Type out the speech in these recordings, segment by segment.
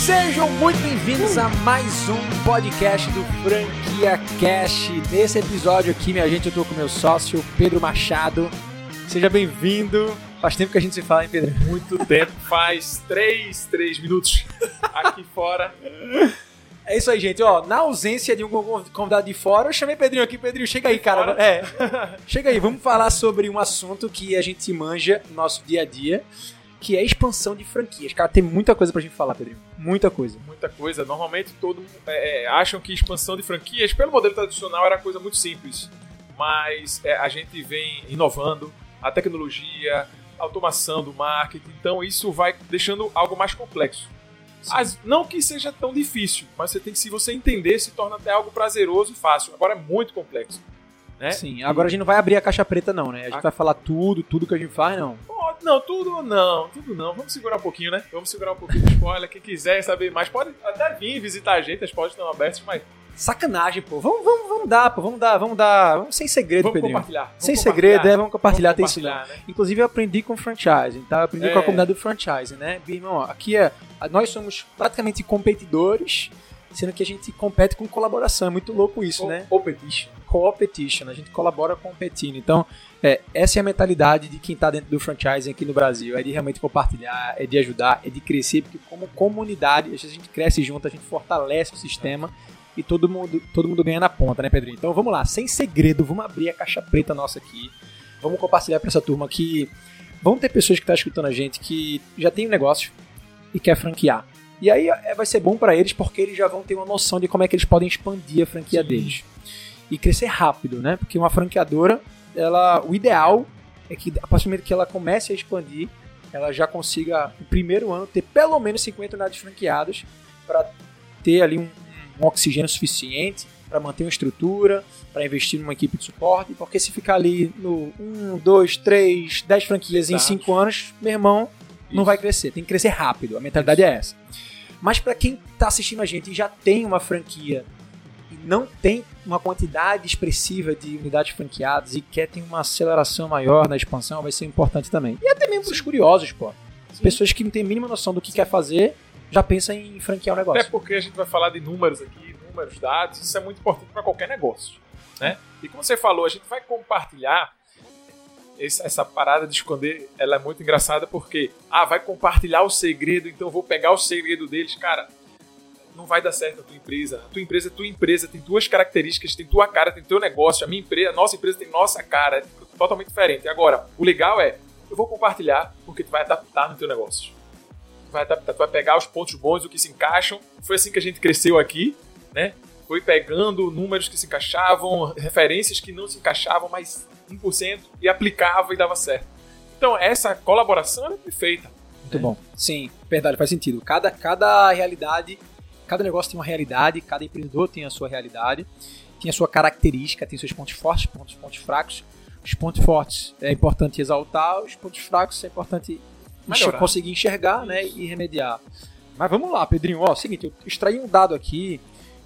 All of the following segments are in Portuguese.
Sejam muito bem-vindos a mais um podcast do Franquia Cash. Nesse episódio aqui, minha gente, eu tô com meu sócio Pedro Machado. Seja bem-vindo. Faz tempo que a gente se fala, hein, Pedro? Muito tempo, faz três, três minutos aqui fora. É isso aí, gente. Ó, na ausência de um convidado de fora, eu chamei Pedrinho aqui. Pedrinho, chega aí, cara. É. Chega aí, vamos falar sobre um assunto que a gente manja no nosso dia a dia, que é a expansão de franquias. Cara, tem muita coisa pra gente falar, Pedrinho. Muita coisa. Muita coisa. Normalmente todo mundo é, é, acham que expansão de franquias, pelo modelo tradicional, era coisa muito simples. Mas é, a gente vem inovando a tecnologia, a automação do marketing, então isso vai deixando algo mais complexo. As, não que seja tão difícil, mas você tem que, se você entender, se torna até algo prazeroso e fácil. Agora é muito complexo. Né? Sim, agora a gente não vai abrir a caixa preta, não, né? A gente Ah. vai falar tudo, tudo que a gente faz, não. Não, tudo não, tudo não. Vamos segurar um pouquinho, né? Vamos segurar um pouquinho de spoiler. Quem quiser saber mais, pode até vir visitar a gente, as portas estão abertas, mas Sacanagem, pô. Vamos, vamos, vamos dar, pô. Vamos dar, vamos dar. Vamos sem segredo, vamos Pedrinho. compartilhar. Vamos Sem compartilhar. segredo, é, vamos compartilhar, tem Vamos isso não. compartilhar, né? Inclusive eu aprendi com franchising, tá? Eu aprendi É. com a comunidade do franchising, né? Meu irmão, aqui é. Nós somos praticamente competidores, sendo que a gente compete com colaboração. É muito louco isso, né? Competition. competition, a gente colabora competindo. Então, é, essa é a mentalidade de quem está dentro do franchising aqui no Brasil, é de realmente compartilhar, é de ajudar, é de crescer, porque como comunidade, a gente cresce junto, a gente fortalece o sistema e todo mundo, todo mundo ganha na ponta, né, Pedrinho? Então, vamos lá, sem segredo, vamos abrir a caixa preta nossa aqui, vamos compartilhar para essa turma que vão ter pessoas que estão escutando a gente que já tem um negócio e quer franquear. E aí é, vai ser bom para eles porque eles já vão ter uma noção de como é que eles podem expandir a franquia Sim. deles e crescer rápido, né? Porque uma franqueadora, ela, o ideal é que a partir do momento que ela comece a expandir, ela já consiga no primeiro ano ter pelo menos 50 unidades franqueadas para ter ali um, um oxigênio suficiente para manter uma estrutura, para investir numa equipe de suporte, porque se ficar ali no 1, 2, 3, 10 franquias em Exato. 5 anos, meu irmão, não Isso. vai crescer. Tem que crescer rápido. A mentalidade é essa. Mas para quem está assistindo a gente e já tem uma franquia e não tem uma quantidade expressiva de unidades franqueadas e quer ter uma aceleração maior na expansão, vai ser importante também. E até mesmo os curiosos, pô. Pessoas que não têm a mínima noção do que quer fazer já pensam em franquear o Até negócio. porque a gente vai falar de números aqui, números, dados, isso é muito importante para qualquer negócio. Né? E como você falou, a gente vai compartilhar essa parada de esconder, ela é muito engraçada porque, ah, vai compartilhar o segredo, então eu vou pegar o segredo deles. Cara, não vai dar certo a tua empresa. A tua empresa é tua empresa, tem tuas características, tem tua cara, tem teu negócio. A minha empresa, a nossa empresa tem nossa cara, é totalmente diferente. Agora, o legal é, eu vou compartilhar porque tu vai adaptar no teu negócio. Tu vai adaptar, tu vai pegar os pontos bons, o que se encaixam. Foi assim que a gente cresceu aqui, né? Foi pegando números que se encaixavam, referências que não se encaixavam, mas 1% e aplicava e dava certo. Então, essa colaboração era perfeita. Muito bom. Sim, verdade, faz sentido. Cada, cada realidade, cada negócio tem uma realidade, cada empreendedor tem a sua realidade, tem a sua característica, tem seus pontos fortes, pontos, pontos fracos. Os pontos fortes é importante exaltar, os pontos fracos é importante Melhorar. conseguir enxergar né, e remediar. Mas vamos lá, Pedrinho. Ó, seguinte, eu extraí um dado aqui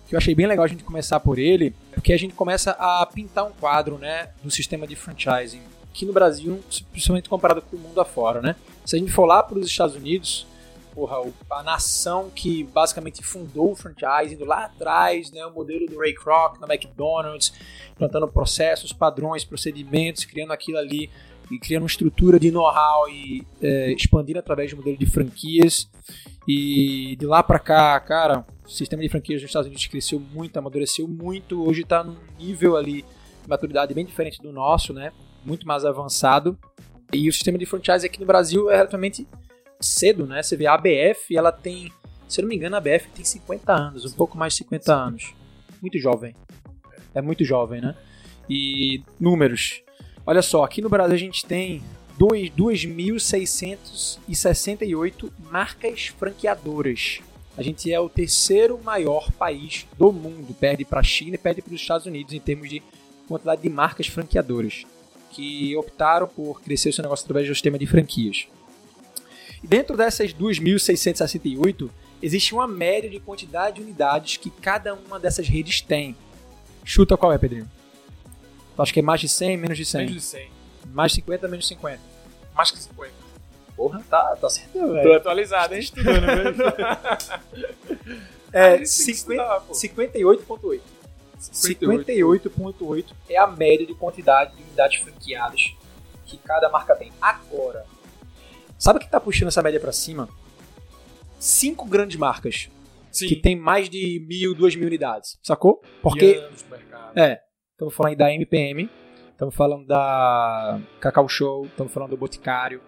que eu achei bem legal a gente começar por ele, porque a gente começa a pintar um quadro né, do sistema de franchising aqui no Brasil, principalmente comparado com o mundo afora, né? Se a gente for lá para os Estados Unidos, porra, a nação que basicamente fundou o franchising indo lá atrás, né, o modelo do Ray Kroc na McDonald's, plantando processos, padrões, procedimentos, criando aquilo ali e criando uma estrutura de know-how e é, expandindo através do modelo de franquias. E de lá para cá, cara, o sistema de franquias nos Estados Unidos cresceu muito, amadureceu muito. Hoje está num nível ali de maturidade bem diferente do nosso, né? Muito mais avançado. E o sistema de franchise aqui no Brasil é relativamente cedo, né? Você vê a ABF, ela tem, se eu não me engano, a ABF tem 50 anos, um pouco mais de 50 anos. Muito jovem. É muito jovem, né? E números. Olha só, aqui no Brasil a gente tem dois- 2.668 marcas franqueadoras. A gente é o terceiro maior país do mundo, perde para a China e perde para os Estados Unidos em termos de quantidade de marcas franqueadoras que optaram por crescer o seu negócio através do sistema de franquias. E dentro dessas 2.668, existe uma média de quantidade de unidades que cada uma dessas redes tem. Chuta qual é, Pedrinho? Tu acha que é mais de 100, menos de 100? Menos de 100. Mais de 50, menos de 50. Mais que 50. Porra, tá, tá certo, Tô velho. atualizado, hein? Estudando. É, 50 estudar, pô. 58.8. 58.8 é a média de quantidade de unidades franqueadas que cada marca tem. Agora, sabe o que tá puxando essa média pra cima? Cinco grandes marcas Sim. que tem mais de mil, duas mil unidades, sacou? E Porque, anos no mercado. é, estamos falando da MPM, estamos falando da Cacau Show, estamos falando do Boticário.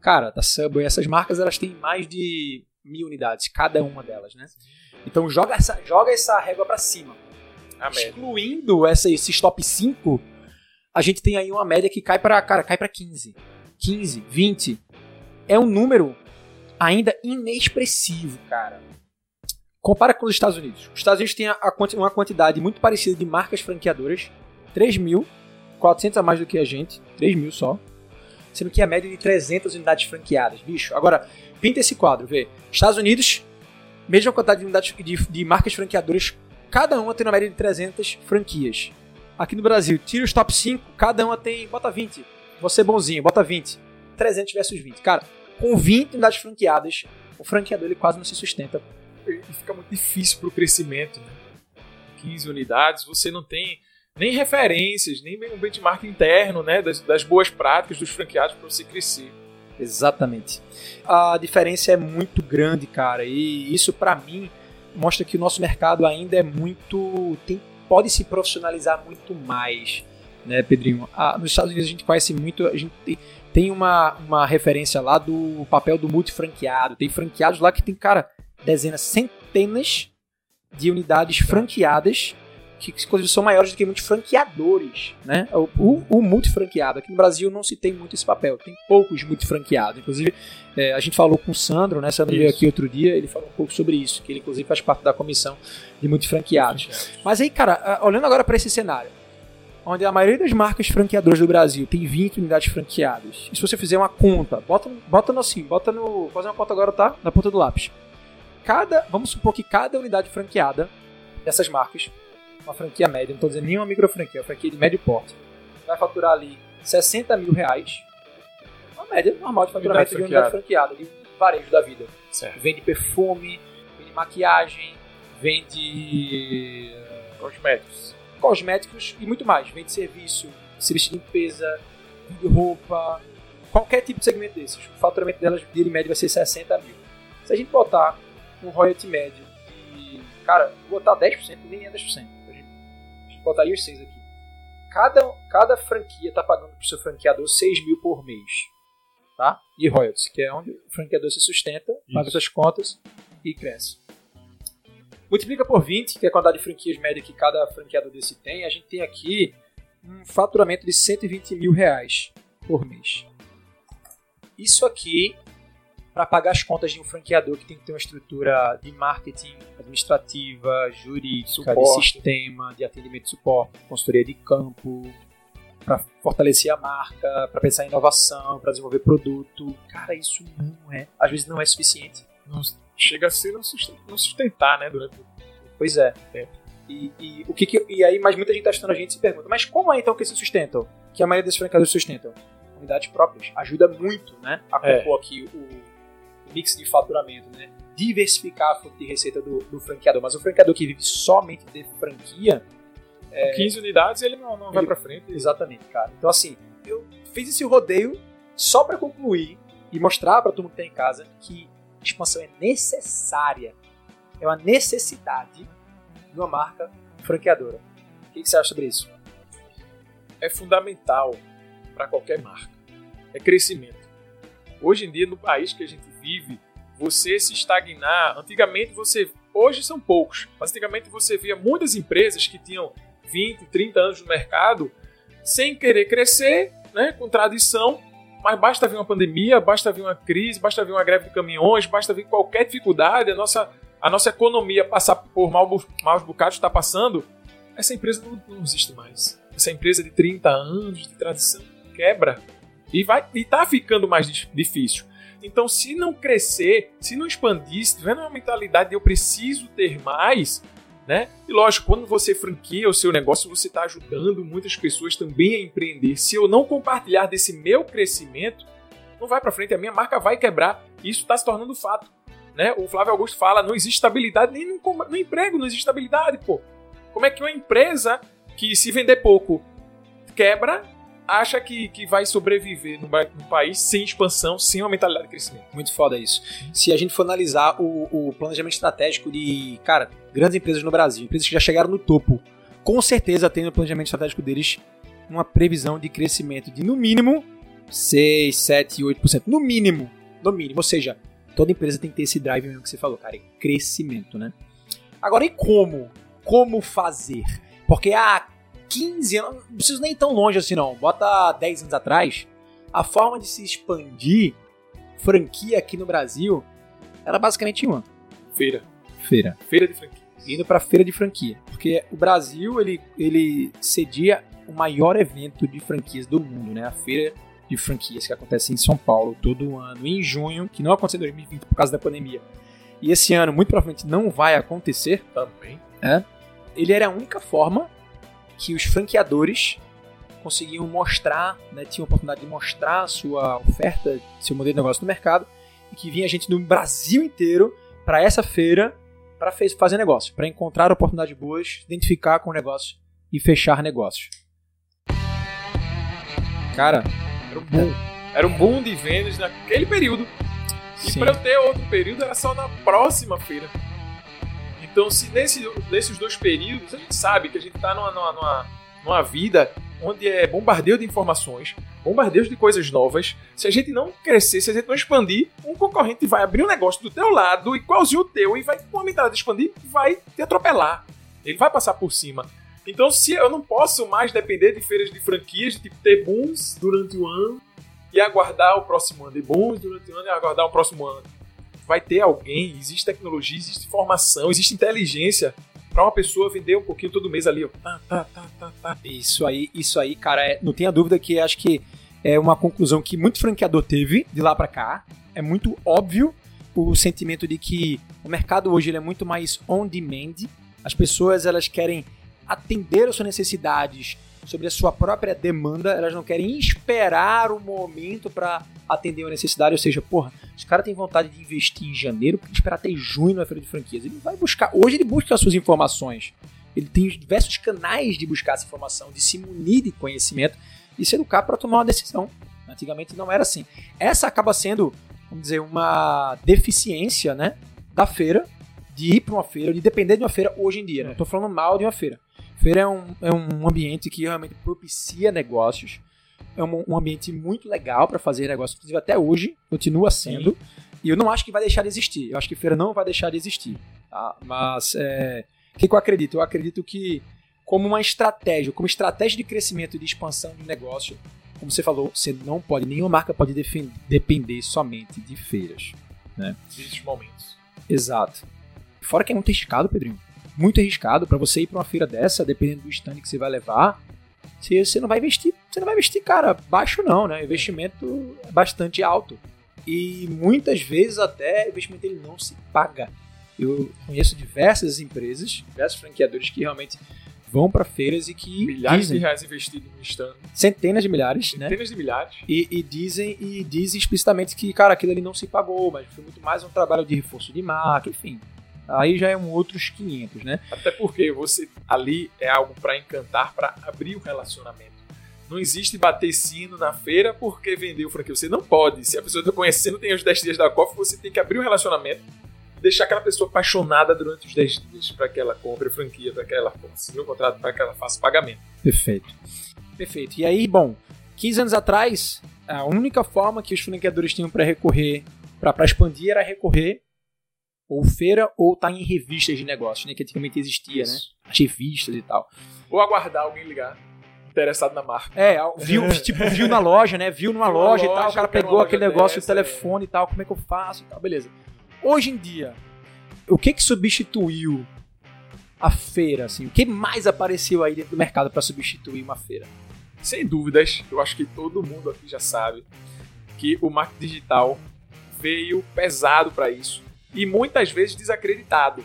Cara, da Subway, essas marcas elas têm mais de mil unidades, cada uma delas, né? Então joga essa, joga essa régua pra cima. A média. Excluindo essa, esses top 5, a gente tem aí uma média que cai para cara, cai para 15. 15, 20. É um número ainda inexpressivo, cara. Compara com os Estados Unidos. Os Estados Unidos têm a- a uma quantidade muito parecida de marcas franqueadoras. 3 mil. 400 a mais do que a gente. 3 mil só. Sendo que a média é de 300 unidades franqueadas, bicho. Agora, pinta esse quadro, vê. Estados Unidos, mesma quantidade de unidades de, de marcas franqueadoras, cada uma tem uma média de 300 franquias. Aqui no Brasil, tira os top 5, cada uma tem, bota 20. Você bonzinho, bota 20. 300 versus 20. Cara, com 20 unidades franqueadas, o franqueador ele quase não se sustenta. E fica muito difícil pro crescimento, né? 15 unidades, você não tem nem referências, nem um benchmark interno, né? Das, das boas práticas dos franqueados para você crescer. Exatamente. A diferença é muito grande, cara, e isso pra mim mostra que o nosso mercado ainda é muito tem, pode se profissionalizar muito mais, né, Pedrinho? Nos Estados Unidos a gente conhece muito, a gente tem, tem uma, uma referência lá do papel do multifranqueado. Tem franqueados lá que tem, cara, dezenas, centenas de unidades franqueadas que inclusive são maiores do que muitos franqueadores, né? O, o, o multifranqueado. Aqui no Brasil não se tem muito esse papel, tem poucos multifranqueados. Inclusive, é, a gente falou com o Sandro, né? Sandro veio Isso. aqui outro dia, ele falou um pouco sobre isso, que ele inclusive faz parte da comissão de multifranqueados. Mas aí, cara, olhando agora para esse cenário, onde a maioria das marcas franqueadoras do Brasil tem 20 unidades franqueadas, e se você fizer uma conta, bota, bota no assim, bota no. Fazer uma conta agora, tá? Na ponta do lápis. Cada, vamos supor que cada unidade franqueada dessas marcas, uma franquia média, não estou dizendo nenhuma micro franquia, uma franquia de médio porte, vai faturar ali 60 mil reais. Uma média normal de faturamento de unidade franqueada, de varejo da vida. Certo. Vende perfume, vende maquiagem, vende Cosméticos. cosméticos e muito mais. Vende serviço, serviço de limpeza, vende roupa, qualquer tipo de segmento desses. O faturamento delas, dele médio, vai ser 60 mil. Se a gente botar um royalty médio de. Cara, botar 10%, nem é 10%. A gente, botaria os 6 aqui. Cada, cada franquia está pagando para o seu franqueador 6 mil por mês. Tá? E royalties, que é onde o franqueador se sustenta, paga Isso. suas contas e cresce. Multiplica por 20, que é a quantidade de franquias média que cada franqueador desse tem. A gente tem aqui um faturamento de 120 mil reais por mês. Isso aqui para pagar as contas de um franqueador que tem que ter uma estrutura de marketing, administrativa, jurídica, de sistema, de atendimento e suporte, consultoria de campo, para fortalecer a marca, para pensar em inovação, para desenvolver produto. Cara, isso não é, às vezes não é suficiente. Não, chega a ser não sustentar, né? Durante Pois é. É. E, e o que que- e aí, mas muita gente está estudando a gente se pergunta, mas como é então que se sustentam? Que a maioria desses franqueadores sustentam? Unidades próprias. Ajuda muito, né? A É. aqui o mix de faturamento, né? Diversificar a fonte de receita do, do franqueador. Mas o franqueador que vive somente de franquia, com 15 unidades ele não, não vai Ele- pra frente. Exatamente, cara. Então, assim, eu fiz esse rodeio só pra concluir e mostrar pra todo mundo que tá em casa que expansão é necessária. É uma necessidade de uma marca franqueadora. O que, que você acha sobre isso? é fundamental para qualquer marca. É crescimento. Hoje em dia, no país que a gente vive, você se estagnar. Antigamente você. Hoje são poucos, mas antigamente você via muitas empresas que tinham 20, 30 anos no mercado sem querer crescer, né, com tradição, mas basta vir uma pandemia, basta vir uma crise, basta vir uma greve de caminhões, basta vir qualquer dificuldade, a nossa, a nossa economia passar por maus, maus bocados está passando, essa empresa não, não existe mais. Essa empresa de 30 anos de tradição quebra e vai e tá ficando mais difícil. Então, se não crescer, se não expandir, se tiver uma mentalidade de eu preciso ter mais, né? E lógico, quando você franquia o seu negócio, você está ajudando muitas pessoas também a empreender. Se eu não compartilhar desse meu crescimento, não vai para frente, a minha marca vai quebrar. Isso está se tornando fato. Né? O Flávio Augusto fala, não existe estabilidade nem no, no emprego, não existe estabilidade, pô. Como é que uma empresa que se vender pouco quebra acha que, que vai sobreviver num, país sem expansão, sem uma mentalidade de crescimento. Muito foda isso. Se a gente for analisar o, o, planejamento estratégico de, cara, grandes empresas no Brasil, empresas que já chegaram no topo, com certeza tem no planejamento estratégico deles uma previsão de crescimento de no mínimo 6, 7, 8%. No mínimo. No mínimo. Ou seja, toda empresa tem que ter esse drive mesmo que você falou, cara, é crescimento, né? Agora, e como? Como fazer? Porque há 15 anos, não preciso nem tão longe assim não, bota 10 anos atrás, a forma de se expandir franquia aqui no Brasil era basicamente uma. Feira. Feira. Feira de franquia. Indo para feira de franquia. Porque o Brasil, ele, ele cedia o maior evento de franquias do mundo, né? A feira de franquias que acontece em São Paulo todo ano, em junho, que não aconteceu em 2020 por causa da pandemia. E esse ano, muito provavelmente, não vai acontecer. Também. É, ele era a única forma que os franqueadores conseguiam mostrar, né, tinham a oportunidade de mostrar sua oferta, seu modelo de negócio no mercado, e que vinha gente do Brasil inteiro para essa feira para fazer negócio, para encontrar oportunidades boas, identificar com o negócio e fechar negócios. Cara, era um boom. Era um boom de vendas naquele período. E para eu ter outro período era só na próxima feira. Então, se nesse, nesses dois períodos, a gente sabe que a gente está numa, numa, numa, vida onde é bombardeio de informações, bombardeio de coisas novas. Se a gente não crescer, se a gente não expandir, um concorrente vai abrir um negócio do teu lado, igualzinho o teu, e vai, com a mentalidade de expandir, vai te atropelar. Ele vai passar por cima. Então, se eu não posso mais depender de feiras de franquias, de tipo, ter booms durante o ano e aguardar o próximo ano, de booms durante o ano e aguardar o próximo ano vai ter alguém, existe tecnologia, existe informação, existe inteligência para uma pessoa vender um pouquinho todo mês ali, ó. Tá, tá, tá, tá, tá. Isso aí, isso aí, cara, é, não tenha dúvida que acho que é uma conclusão que muito franqueador teve de lá para cá. É muito óbvio o sentimento de que o mercado hoje ele é muito mais on demand. As pessoas elas querem atender às suas necessidades sobre a sua própria demanda, elas não querem esperar o momento para atender uma necessidade, ou seja, porra, os caras têm vontade de investir em janeiro, porque esperar até junho na feira de franquias. Ele vai buscar, hoje ele busca as suas informações. Ele tem diversos canais de buscar essa informação, de se munir de conhecimento e se educar para tomar uma decisão. Antigamente não era assim. Essa acaba sendo, vamos dizer, uma deficiência, né, da feira de ir para uma feira, de depender de uma feira hoje em dia. Não estou falando mal de uma feira. Feira é um, é um ambiente que realmente propicia negócios. É um, um ambiente muito legal para fazer negócios, inclusive até hoje, continua sendo. Sim. E eu não acho que vai deixar de existir. Eu acho que feira não vai deixar de existir. Tá? Mas é, o que, eu acredito? Eu acredito que, como uma estratégia, como estratégia de crescimento e de expansão de negócio, como você falou, você não pode, nenhuma marca pode depender somente de feiras. Né? Nesses momentos. Exato. Fora que é muito arriscado, Pedrinho muito arriscado para você ir para uma feira dessa, dependendo do stand que você vai levar. Se você não vai investir, você não vai investir, cara, baixo não, né? Investimento é bastante alto. E muitas vezes até o investimento ele não se paga. Eu conheço diversas empresas, diversos franqueadores que realmente vão para feiras e que milhares dizem, de reais investidos no stand, centenas de milhares, né? centenas né? de milhares, e, e, dizem e dizem explicitamente que cara aquilo ali não se pagou, mas foi muito mais um trabalho de reforço de marca, enfim, aí já é um outros 500, né? Até porque você ali é algo para encantar, para abrir o relacionamento. Não existe bater sino na feira porque vendeu franquia. Você não pode. Se a pessoa está conhecendo, tem os 10 dias da COF, você tem que abrir o relacionamento e deixar aquela pessoa apaixonada durante os 10 dias para que ela compre a franquia, para que ela assine o contrato, para que ela faça pagamento. Perfeito. Perfeito. E aí, bom, 15 anos atrás, a única forma que os franqueadores tinham para recorrer, para expandir, era recorrer ou feira ou tá em revistas de negócios, né? Que antigamente existia, né? Isso. né? As revistas e tal. Ou aguardar alguém ligar interessado na marca. É, viu, tipo, viu na loja, né? Viu numa loja, loja, e tal, o cara pegou aquele negócio, dessa, o telefone é. e tal, como é que eu faço e tal, beleza. Hoje em dia, o que que substituiu a feira, assim? O que mais apareceu aí dentro do mercado para substituir uma feira? Sem dúvidas, eu acho que todo mundo aqui já sabe que o marketing digital veio pesado para isso e muitas vezes desacreditado.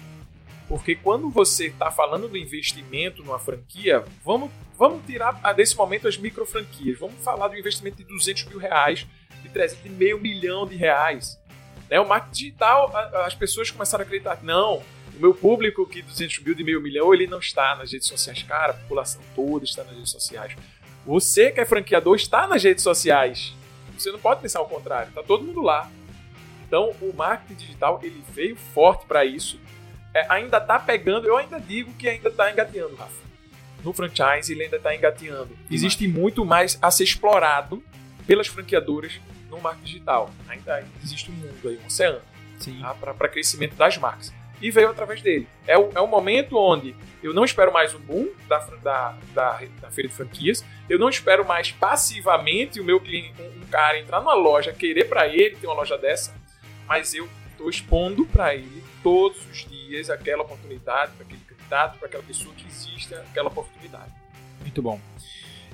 Porque quando você está falando do investimento numa franquia, vamos, vamos tirar desse momento as micro franquias. Vamos falar do investimento de 200 mil reais de 300, de meio milhão de reais. Né? O marketing digital, as pessoas começaram a acreditar não, o meu público que 200 mil de meio milhão, ele não está nas redes sociais. Cara, a população toda está nas redes sociais. Você que é franqueador está nas redes sociais. Você não pode pensar o contrário. Está todo mundo lá. Então, o marketing digital ele veio forte para isso. É, ainda está pegando, eu ainda digo que ainda está engateando, Rafa. No franchise ele ainda está engateando. Existe muito mais a ser explorado pelas franqueadoras no marketing digital. Ainda existe um mundo aí, um oceano tá? para crescimento das marcas e veio através dele. É o, é o momento onde eu não espero mais um boom da, da, da, da feira de franquias, eu não espero mais passivamente o meu cliente, um, um cara entrar numa loja, querer para ele ter uma loja dessa, mas eu estou expondo para ele todos os dias aquela oportunidade, para aquele candidato, para aquela pessoa que existe aquela oportunidade. Muito bom.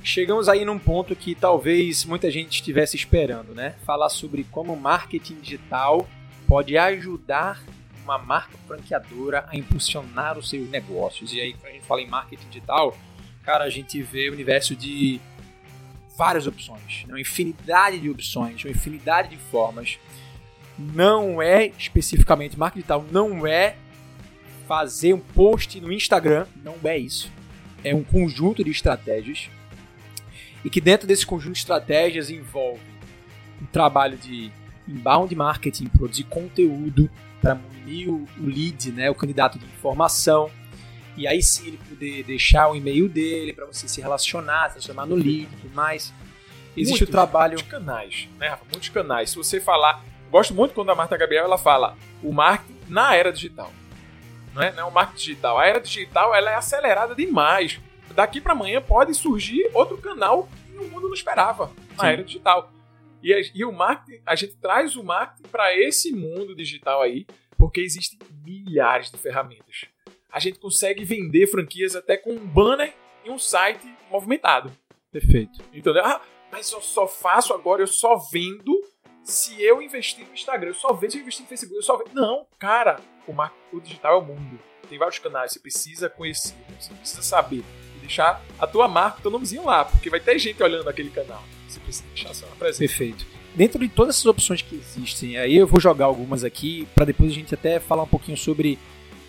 Chegamos aí num ponto que talvez muita gente estivesse esperando, né? Falar sobre como marketing digital pode ajudar uma marca franqueadora a impulsionar os seus negócios. E aí, quando a gente fala em marketing digital, cara, a gente vê o universo de várias opções, né? uma infinidade de opções, uma infinidade de formas. Não é especificamente marketing digital, não é fazer um post no Instagram, não é isso. É um conjunto de estratégias e que dentro desse conjunto de estratégias envolve um trabalho de inbound marketing, produzir conteúdo, para munir o, lead, né, o candidato de informação. E aí sim ele poder deixar o e-mail dele para você se relacionar, se transformar no lead e tudo mais. Existe Muito, o trabalho. Muitos canais, né, Rafa? Muitos canais. Se você falar. Gosto muito quando a Marta Gabriel ela fala o marketing na era digital. Não é, não é o marketing digital. A era digital ela é acelerada demais. Daqui para amanhã pode surgir outro canal que o mundo não esperava na Sim. era digital. E, e o marketing, a gente traz o marketing para esse mundo digital aí, porque existem milhares de ferramentas. A gente consegue vender franquias até com um banner e um site movimentado. Perfeito. Entendeu? Ah, mas eu só faço agora, eu só vendo se eu investir no Instagram. Eu só vendo se eu investir no Facebook. Eu só vendo. Não, cara, o, marketing, o digital é o mundo. Tem vários canais, você precisa conhecer, você precisa saber. E deixar a tua marca, o teu nomezinho lá, porque vai ter gente olhando aquele canal. Você precisa deixar sua presença. Perfeito. Dentro de todas essas opções que existem, aí eu vou jogar algumas aqui para depois a gente até falar um pouquinho sobre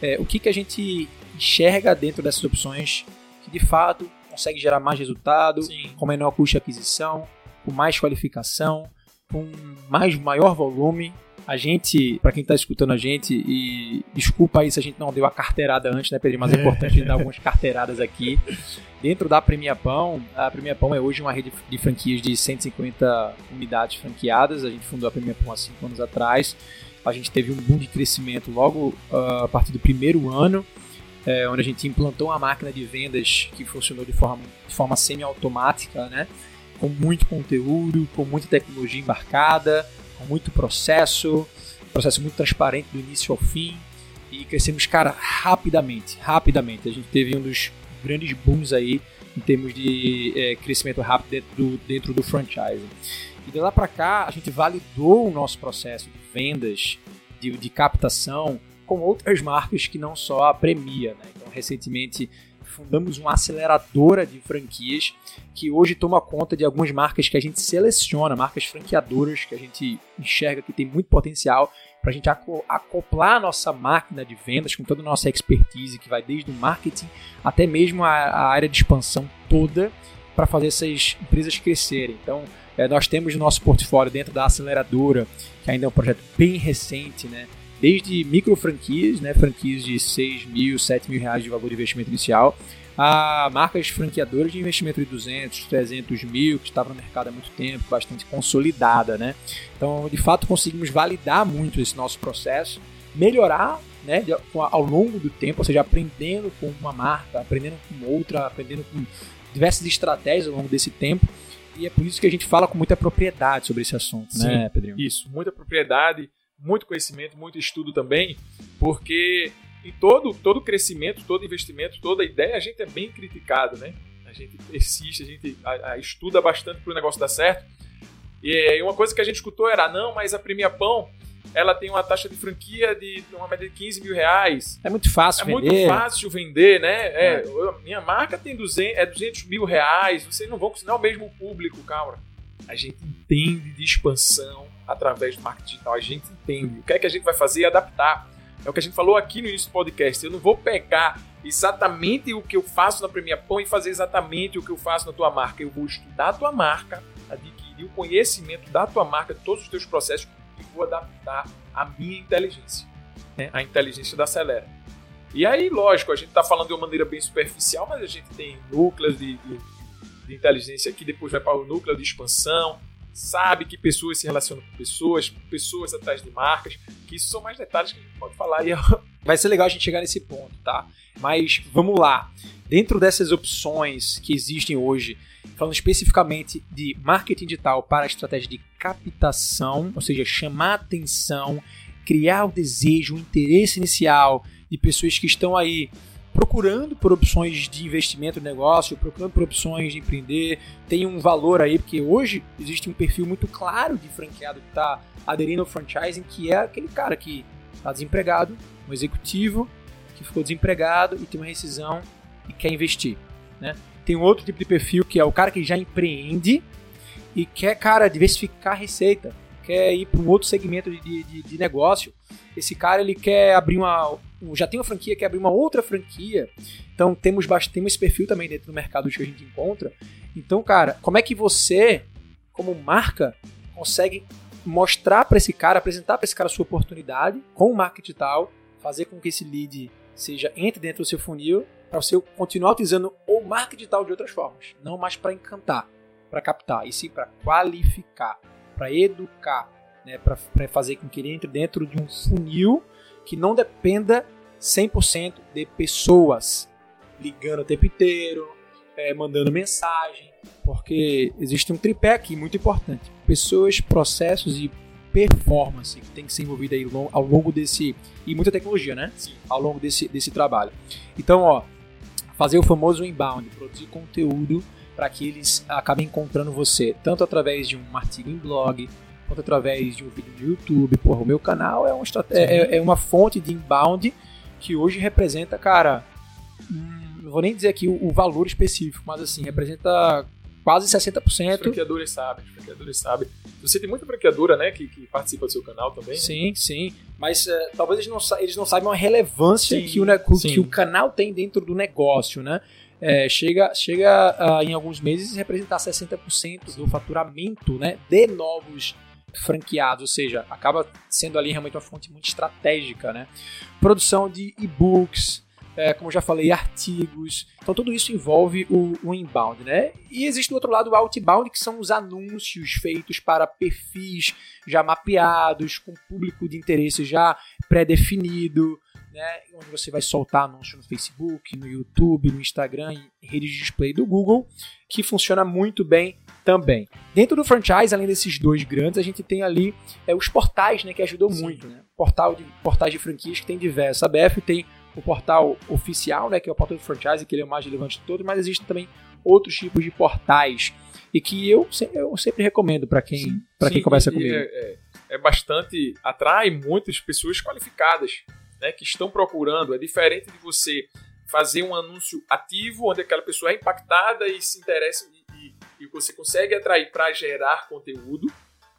é, o que, que a gente enxerga dentro dessas opções que de fato consegue gerar mais resultado, Sim. com menor custo de aquisição, com mais qualificação, com mais maior volume a gente, para quem tá escutando a gente, e desculpa aí se a gente não deu a carteirada antes, né, Pedro? Mas é importante a gente dar algumas carteiradas aqui. Dentro da Premia Pão, a Premia Pão é hoje uma rede de franquias de 150 unidades franqueadas. A gente fundou a Premia Pão há 5 anos atrás. A gente teve um boom de crescimento logo uh, a partir do primeiro ano, é, onde a gente implantou uma máquina de vendas que funcionou de forma, de forma semi-automática, né? com muito conteúdo, com muita tecnologia embarcada, com muito processo, processo muito transparente do início ao fim e crescemos, cara, rapidamente, rapidamente. A gente teve um dos grandes booms aí em termos de é, crescimento rápido dentro do, dentro do franchise. E de lá para cá, a gente validou o nosso processo de vendas, de, de captação, com outras marcas que não só a Premia. Né? Então, recentemente, fundamos uma aceleradora de franquias que hoje toma conta de algumas marcas que a gente seleciona, marcas franqueadoras que a gente enxerga que tem muito potencial para a gente acoplar a nossa máquina de vendas com toda a nossa expertise, que vai desde o marketing até mesmo a, a área de expansão toda para fazer essas empresas crescerem. Então, é, nós temos nosso portfólio dentro da aceleradora, que ainda é um projeto bem recente, né? Desde micro franquias, né, franquias de 6 mil, 7 mil reais de valor de investimento inicial, a marcas franqueadoras de investimento de 200, 300 mil, que estavam no mercado há muito tempo, bastante consolidada. Né? Então, de fato, conseguimos validar muito esse nosso processo, melhorar né, ao longo do tempo, ou seja, aprendendo com uma marca, aprendendo com outra, aprendendo com diversas estratégias ao longo desse tempo. E é por isso que a gente fala com muita propriedade sobre esse assunto, né, Sim, né, Pedrinho? Isso, muita propriedade muito conhecimento, muito estudo também, porque em todo, todo crescimento, todo investimento, toda ideia, a gente é bem criticado, né? A gente persiste, a gente a, a estuda bastante para o negócio dar certo. E uma coisa que a gente escutou era, não, mas a Premia Pão, ela tem uma taxa de franquia de uma média de 15 mil reais. É muito fácil é vender. É muito fácil vender, né? É, é. Minha marca tem 200, é 200 mil reais, vocês não vão conseguir, não é o mesmo público, calma. A gente entende de expansão através do marketing digital. A gente entende. O que é que a gente vai fazer? Adaptar. É o que a gente falou aqui no início do podcast. Eu não vou pegar exatamente o que eu faço na Premia Pão e fazer exatamente o que eu faço na tua marca. Eu vou estudar a tua marca, adquirir o conhecimento da tua marca, todos os teus processos e vou adaptar a minha inteligência. Né? A inteligência da Acelera. E aí, lógico, a gente está falando de uma maneira bem superficial, mas a gente tem núcleos de, de, de inteligência que depois vai para o núcleo de expansão, sabe que pessoas se relacionam com pessoas, pessoas atrás de marcas, que isso são mais detalhes que a gente pode falar. E vai ser legal a gente chegar nesse ponto, tá? Mas vamos lá. Dentro dessas opções que existem hoje, falando especificamente de marketing digital para a estratégia de captação, ou seja, chamar atenção, criar o desejo, o interesse inicial de pessoas que estão aí procurando por opções de investimento no negócio, procurando por opções de empreender, tem um valor aí, porque hoje existe um perfil muito claro de franqueado que está aderindo ao franchising, que é aquele cara que está desempregado, um executivo que ficou desempregado e tem uma rescisão e quer investir, né? Tem um outro tipo de perfil que é o cara que já empreende e quer, cara, diversificar a receita, quer ir para um outro segmento de, de, de negócio. Esse cara ele quer abrir uma já tem uma franquia, quer abrir uma outra franquia. Então temos temos esse perfil também dentro do mercado que a gente encontra. Então, cara, como é que você, como marca, consegue mostrar para esse cara, apresentar para esse cara a sua oportunidade com o marketing tal, fazer com que esse lead seja entre dentro do seu funil para você continuar utilizando o marketing digital de outras formas, não mais para encantar, para captar, e sim para qualificar, para educar, né, para fazer com que ele entre dentro de um funil que não dependa 100% de pessoas ligando o tempo inteiro, é, mandando mensagem, porque existe um tripé aqui muito importante: pessoas, processos e performance que tem que ser envolvida aí ao longo desse e muita tecnologia, né? Sim. Ao longo desse, desse trabalho. Então, ó, fazer o famoso inbound, produzir conteúdo para que eles acabem encontrando você tanto através de um artigo em blog, quanto através de um vídeo no YouTube. Porra, o meu canal é, um é, é uma fonte de inbound que hoje representa, cara, hum, não vou nem dizer aqui o, o valor específico, mas assim, representa quase 60%. Os franqueadores sabem, os franqueadores sabem. Você tem muita franqueadora, né, que, que participa do seu canal também? Sim, né? sim. Mas uh, talvez eles não, eles não saibam a relevância sim, que, o, que o canal tem dentro do negócio, né? É, chega chega uh, em alguns meses a representar 60% do faturamento né, de novos franqueados, ou seja, acaba sendo ali realmente uma fonte muito estratégica, né? Produção de e-books, é, como já falei, artigos. Então tudo isso envolve o, o, inbound, né? E existe do outro lado o outbound, que são os anúncios feitos para perfis já mapeados, com público de interesse já pré-definido, né? Onde você vai soltar anúncio no Facebook, no YouTube, no Instagram, em redes de display do Google, que funciona muito bem também. Dentro do franchise, além desses dois grandes, a gente tem ali é, os portais, né, que ajudou Sim. muito, né? Portal de, portais de franquias que tem diversos. A BF tem o portal oficial, né, que é o portal do franchise, que ele é o mais relevante de todos, mas existem também outros tipos de portais e que eu, eu sempre recomendo para quem, para quem conversa comigo. É, é, é, bastante atrai muitas pessoas qualificadas, né, que estão procurando. É diferente de você fazer um anúncio ativo onde aquela pessoa é impactada e se interessa e você consegue atrair para gerar conteúdo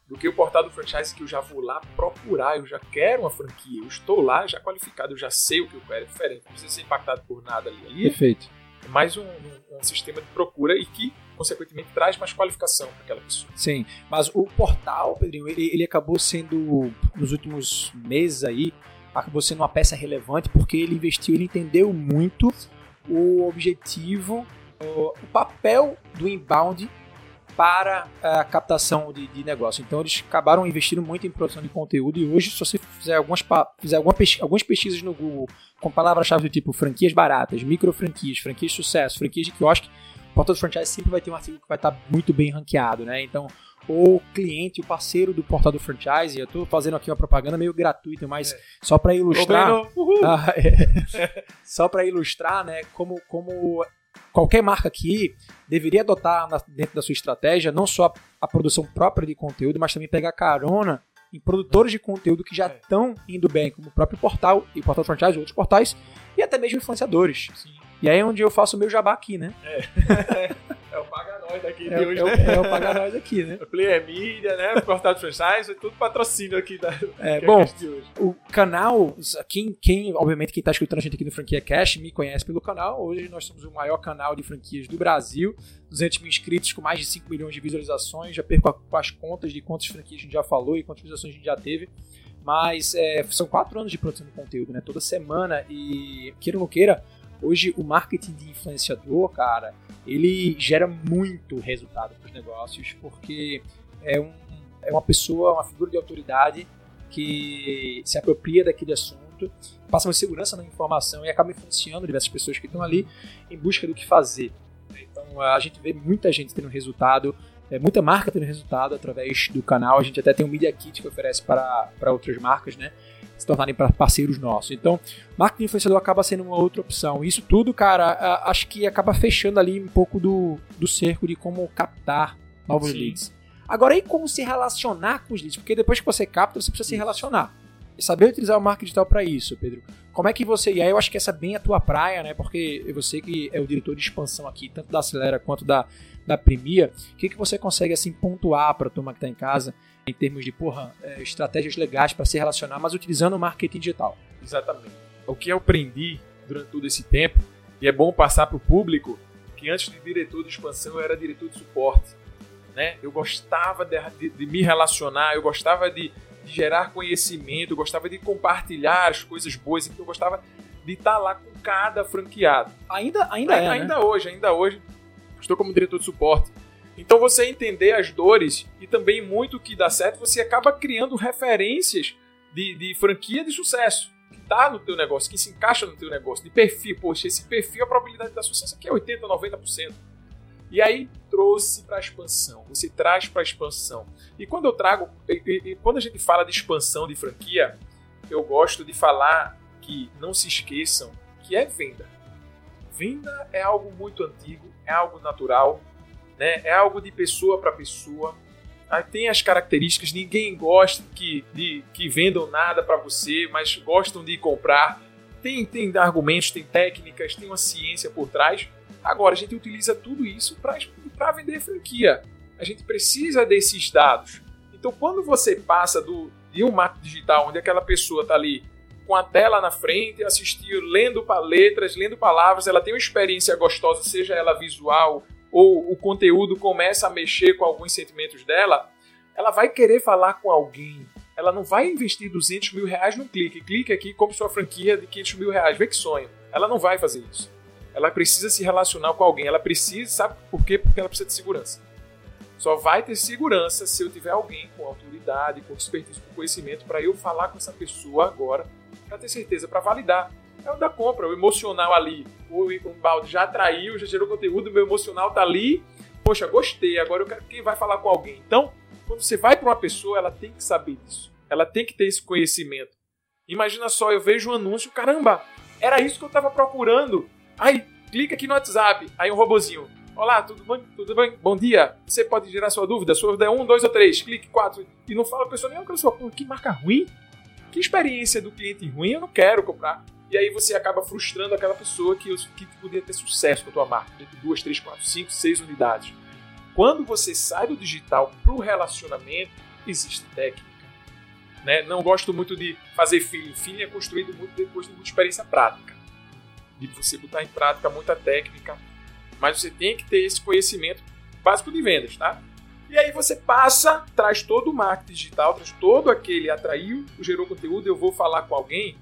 do que o portal do franchise que eu já vou lá procurar, eu já quero uma franquia, eu estou lá já qualificado, eu já sei o que eu quero, é diferente, não precisa ser impactado por nada ali. ali Perfeito. É mais um, um, um sistema de procura e que consequentemente traz mais qualificação para aquela pessoa. Sim, mas o portal, Pedrinho, ele, ele acabou sendo, nos últimos meses aí, acabou sendo uma peça relevante porque ele investiu, ele entendeu muito o objetivo o, papel do inbound para a captação de, de, negócio. Então eles acabaram investindo muito em produção de conteúdo e hoje, se você fizer algumas, fizer alguma algumas pesquisas no Google com palavras-chave do tipo franquias baratas, micro franquias, franquias de sucesso, franquias de quiosque, o portal do franchise sempre vai ter um artigo que vai estar muito bem ranqueado, né? Então o cliente, o parceiro do portal do franchise, eu estou fazendo aqui uma propaganda meio gratuita, mas é. só para ilustrar, ah, é. só para ilustrar, né, como, como qualquer marca aqui deveria adotar na, dentro da sua estratégia não só a, a, produção própria de conteúdo, mas também pegar carona em produtores de conteúdo que já estão é. indo bem, como o próprio portal e o portal franchise, outros portais, e até mesmo influenciadores. Sim. E aí é onde eu faço o meu jabá aqui, né? É, é daqui É, de hoje, é, né? é o pagar nós aqui, né? Player Media, né? Portal de Franchise, é tudo patrocínio aqui da É, que bom, o canal, quem, quem, obviamente, quem tá escutando a gente aqui no Franquia Cash me conhece pelo canal. Hoje nós somos o maior canal de franquias do Brasil. 200 mil inscritos com mais de 5 milhões de visualizações. Já perco a- com as contas de quantas franquias a gente já falou e quantas visualizações a gente já teve. Mas é, são quatro anos de produção de conteúdo, né? Toda semana. E queira ou não queira, hoje o marketing de influenciador, cara, ele gera muito resultado para os negócios, porque é, um, é uma pessoa, uma figura de autoridade que se apropria daquele assunto, passa uma segurança na informação e acaba influenciando diversas pessoas que estão ali em busca do que fazer. Então a gente vê muita gente tendo resultado, é, muita marca tendo resultado através do canal. A gente até tem um Media Kit que oferece para, para outras marcas, né? Se tornarem para parceiros nossos. Então, marketing influenciador acaba sendo uma outra opção. Isso tudo, cara, acho que acaba fechando ali um pouco do, do cerco de como captar novos Sim. leads. Agora, e como se relacionar com os leads? Porque depois que você capta, você precisa se relacionar. E saber utilizar o marketing digital para isso, Pedro. Como é que você. E aí eu acho que essa é bem a tua praia, né? Porque você que é o diretor de expansão aqui, tanto da Acelera quanto da, da Premia, o que, que você consegue assim pontuar para a turma que está em casa em termos de, porra, é, estratégias legais para se relacionar, mas utilizando o marketing digital? Exatamente. O que eu aprendi durante todo esse tempo, e é bom passar para o público, que antes de diretor de expansão eu era diretor de suporte. Né? Eu gostava de, de- de me relacionar, eu gostava de, de gerar conhecimento, eu gostava de compartilhar as coisas boas, então eu gostava de estar lá com cada franqueado. Ainda, ainda é. né? ainda hoje, ainda hoje, estou como diretor de suporte. Então você entender as dores e também muito que dá certo, você acaba criando referências de, de franquia de sucesso que está no teu negócio, que se encaixa no teu negócio, de perfil. Poxa, esse perfil, a probabilidade de dar sucesso aqui é 80%, 90%. E aí trouxe para a expansão, você traz para a expansão. E quando eu trago, e, e- e quando a gente fala de expansão de franquia, eu gosto de falar que não se esqueçam que é venda. Venda é algo muito antigo, é algo natural, né? é algo de pessoa para pessoa. Aí tem as características, ninguém gosta que, de, que vendam nada para você, mas gostam de comprar. Tem, tem argumentos, tem técnicas, tem uma ciência por trás. Agora, a gente utiliza tudo isso para vender franquia. A gente precisa desses dados. Então, quando você passa do, de um marketing digital, onde aquela pessoa está ali com a tela na frente, assistindo, lendo letras, lendo palavras, ela tem uma experiência gostosa, seja ela visual ou o conteúdo começa a mexer com alguns sentimentos dela, ela vai querer falar com alguém. Ela não vai investir 200 mil reais num clique. Clique aqui, compre sua franquia de 500 mil reais. Vê que sonho. Ela não vai fazer isso. Ela precisa se relacionar com alguém. Ela precisa, sabe por quê? Porque ela precisa de segurança. Só vai ter segurança se eu tiver alguém com autoridade, com expertise, com conhecimento, para eu falar com essa pessoa agora, para ter certeza, para validar. É o da compra, o emocional ali. O, balde já atraiu, já gerou conteúdo, meu emocional tá ali. Poxa, gostei, agora eu quero quem vai falar com alguém. Então, quando você vai para uma pessoa, ela tem que saber disso. Ela tem que ter esse conhecimento. Imagina só, eu vejo um anúncio, caramba, era isso que eu estava procurando. Aí, clica aqui no WhatsApp, aí um robozinho. Olá, tudo bem? Tudo bem? Bom dia. Você pode gerar sua dúvida. Sua dúvida é um, dois ou três. Clique quatro. E não fala a pessoa nenhuma. Que marca ruim. Que experiência do cliente ruim eu não quero comprar. E aí você acaba frustrando aquela pessoa que, que podia ter sucesso com a tua marca. De duas, três, quatro, cinco, seis unidades. Quando você sai do digital para o relacionamento, existe técnica. Né? Não gosto muito de fazer feeling. Feeling é construído muito depois de muita experiência prática. De você botar em prática muita técnica. Mas você tem que ter esse conhecimento básico de vendas, tá? E aí você passa, traz todo o marketing digital, traz todo aquele atraiu, gerou conteúdo, eu vou falar com alguém.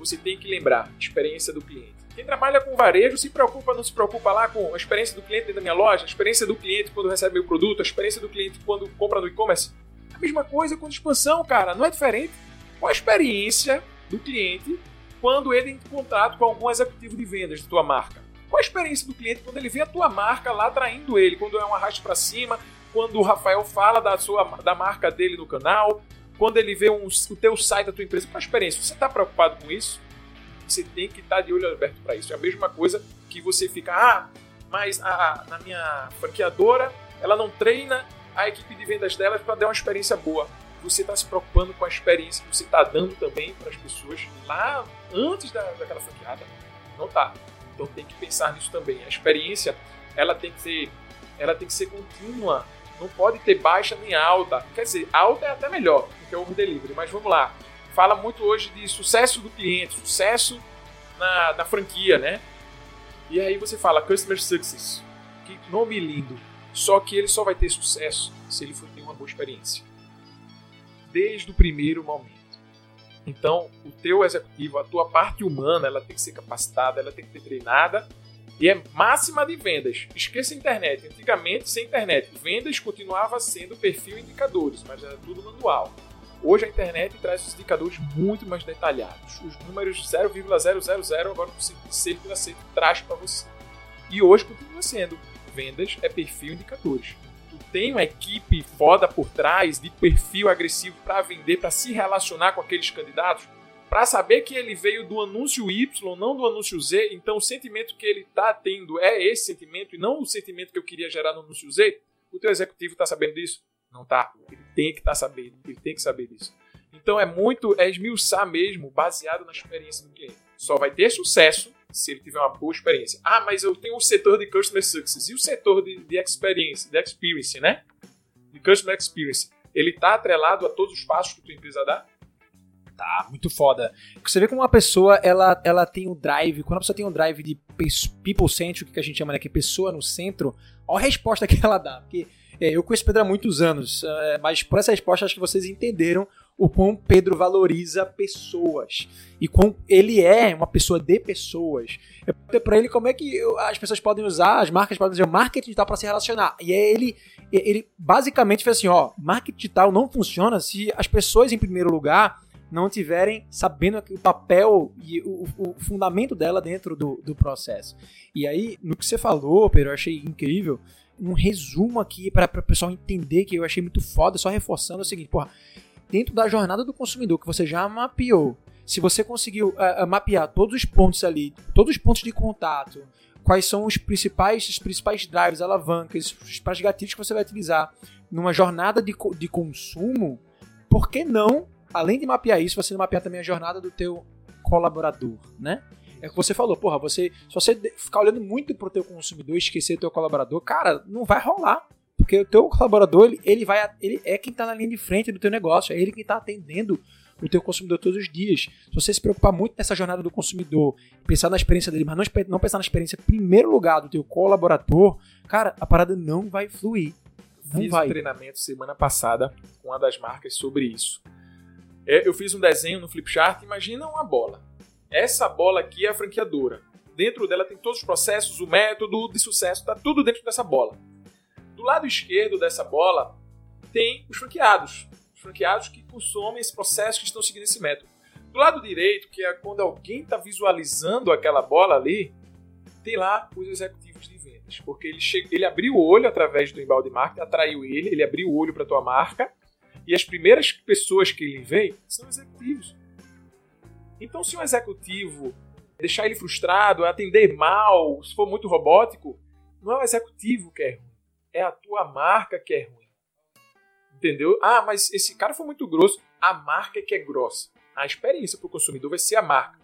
Você tem que lembrar, experiência do cliente. Quem trabalha com varejo se preocupa, não se preocupa lá com a experiência do cliente dentro da minha loja, a experiência do cliente quando recebe meu produto, a experiência do cliente quando compra no e-commerce. A mesma coisa com expansão, cara, não é diferente. Qual a experiência do cliente quando ele entra em contato com algum executivo de vendas de tua marca? Qual a experiência do cliente quando ele vê a tua marca lá atraindo ele? Quando é um arraste para cima, quando o Rafael fala da sua da marca dele no canal, quando ele vê um, o teu site da tua empresa, qual a experiência? Você está preocupado com isso? Você tem que estar de olho aberto para isso. É a mesma coisa que você fica, ah, mas a, na minha franqueadora ela não treina a equipe de vendas delas para dar uma experiência boa. Você está se preocupando com a experiência que você está dando também para as pessoas lá antes da, daquela franqueada? Não tá. Então tem que pensar nisso também. A experiência ela tem que ser ela tem que ser contínua. Não pode ter baixa nem alta. Quer dizer, alta é até melhor do que o over delivery, mas vamos lá. Fala muito hoje de sucesso do cliente, sucesso na, na franquia, né? E aí você fala Customer Success. Que nome lindo. Só que ele só vai ter sucesso se ele for ter uma boa experiência. Desde o primeiro momento. Então, o teu executivo, a tua parte humana, ela tem que ser capacitada, ela tem que ser treinada e é máxima de vendas. Esqueça a internet. Antigamente, sem internet, vendas continuava sendo perfil indicadores, mas era tudo manual. Hoje a internet traz os indicadores muito mais detalhados. Os números 0,000 agora com C,C traz para você. E hoje continua sendo. Vendas é perfil indicadores. Tu tem uma equipe foda por trás de perfil agressivo para vender, para se relacionar com aqueles candidatos, para saber que ele veio do anúncio Y, não do anúncio Z, então o sentimento que ele está tendo é esse sentimento e não o sentimento que eu queria gerar no anúncio Z, o teu executivo está sabendo disso? Não tá. Ele tem que estar tá sabendo, ele tem que saber disso. Então é muito, é esmiuçar mesmo, baseado na experiência do cliente. Só vai ter sucesso se ele tiver uma boa experiência. Ah, mas eu tenho o setor de Customer Success e o setor de, de Experience, de Experience, né? De Customer Experience. Ele está atrelado a todos os passos que a tua empresa dá? Tá, muito foda. Você vê como uma pessoa, ela, ela tem um drive, quando a pessoa tem um drive de people-centric, que a gente chama né, que é pessoa no centro, olha a resposta que ela dá. Porque é, eu conheço Pedro há muitos anos, é, mas por essa resposta acho que vocês entenderam o quão Pedro valoriza pessoas e quão ele é uma pessoa de pessoas. Eu perguntei para ele como é que as pessoas podem usar, as marcas podem usar o marketing digital para se relacionar. E aí ele, ele basicamente fez assim: ó, marketing digital não funciona se as pessoas, em primeiro lugar, não tiverem sabendo o papel e o, o fundamento dela dentro do, do processo. E aí, no que você falou, Pedro, eu achei incrível. Um resumo aqui para o pessoal entender que eu achei muito foda, só reforçando o seguinte, porra, dentro da jornada do consumidor que você já mapeou, se você conseguiu uh, mapear todos os pontos ali, todos os pontos de contato, quais são os principais, os principais drivers, alavancas, os principais gatilhos que você vai utilizar numa jornada de, de consumo, por que não além de mapear isso, você mapear também a jornada do teu colaborador, né? É o que você falou, porra, você, se você ficar olhando muito pro teu consumidor e esquecer o teu colaborador, cara, não vai rolar. Porque o teu colaborador, ele, ele, vai, ele é quem tá na linha de frente do teu negócio, é ele quem tá atendendo o teu consumidor todos os dias. Se você se preocupar muito nessa jornada do consumidor, pensar na experiência dele, mas não, não pensar na experiência em primeiro lugar do teu colaborador, cara, a parada não vai fluir. Não Fiz vai. um treinamento semana passada com uma das marcas sobre isso. É, eu fiz um desenho no Flipchart, imagina uma bola. Essa bola aqui é a franqueadora. Dentro dela tem todos os processos, o método de sucesso, está tudo dentro dessa bola. Do lado esquerdo dessa bola tem os franqueados. Os franqueados que consomem esse processo, que estão seguindo esse método. Do lado direito, que é quando alguém está visualizando aquela bola ali, tem lá os executivos de vendas. Porque ele, chega, ele abriu o olho através do embalde marketing, atraiu ele, ele abriu o olho para a tua marca e as primeiras pessoas que ele vê são executivos. Então, se um executivo deixar ele frustrado, atender mal, se for muito robótico, não é o executivo que é ruim, é a tua marca que é ruim. Entendeu? Ah, mas esse cara foi muito grosso. A marca é que é grossa. A experiência para o consumidor vai ser a marca.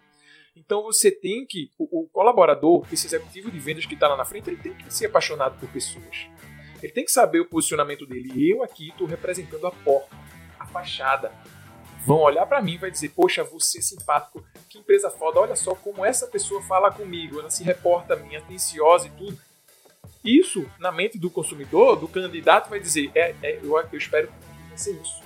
Então você tem que, o, o colaborador, esse executivo de vendas que está lá na frente, ele tem que ser apaixonado por pessoas. Ele tem que saber o posicionamento dele. Eu aqui estou representando a porta, a fachada. Vão olhar para mim e vai dizer: Poxa, você é simpático, que empresa foda. Olha só como essa pessoa fala comigo. Ela se reporta a mim, atenciosa e tudo. Isso, na mente do consumidor, do candidato, vai dizer: é, é eu, eu espero que vai isso.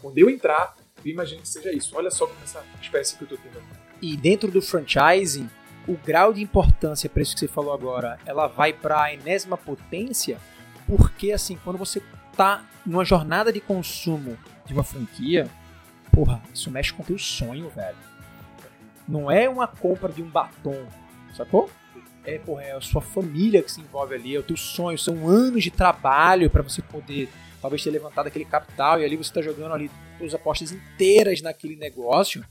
Quando eu entrar, eu imagino que seja isso. Olha só como essa experiência que eu estou tendo. E dentro do franchising, o grau de importância para isso que você falou agora, ela vai para a enésima potência porque, assim, quando você tá numa jornada de consumo de uma franquia, porra, isso mexe com o teu sonho, velho. Não é uma compra de um batom, sacou? É, porra, é a sua família que se envolve ali, é o teu sonho, são anos de trabalho para você poder talvez ter levantado aquele capital e ali você tá jogando ali suas apostas inteiras naquele negócio.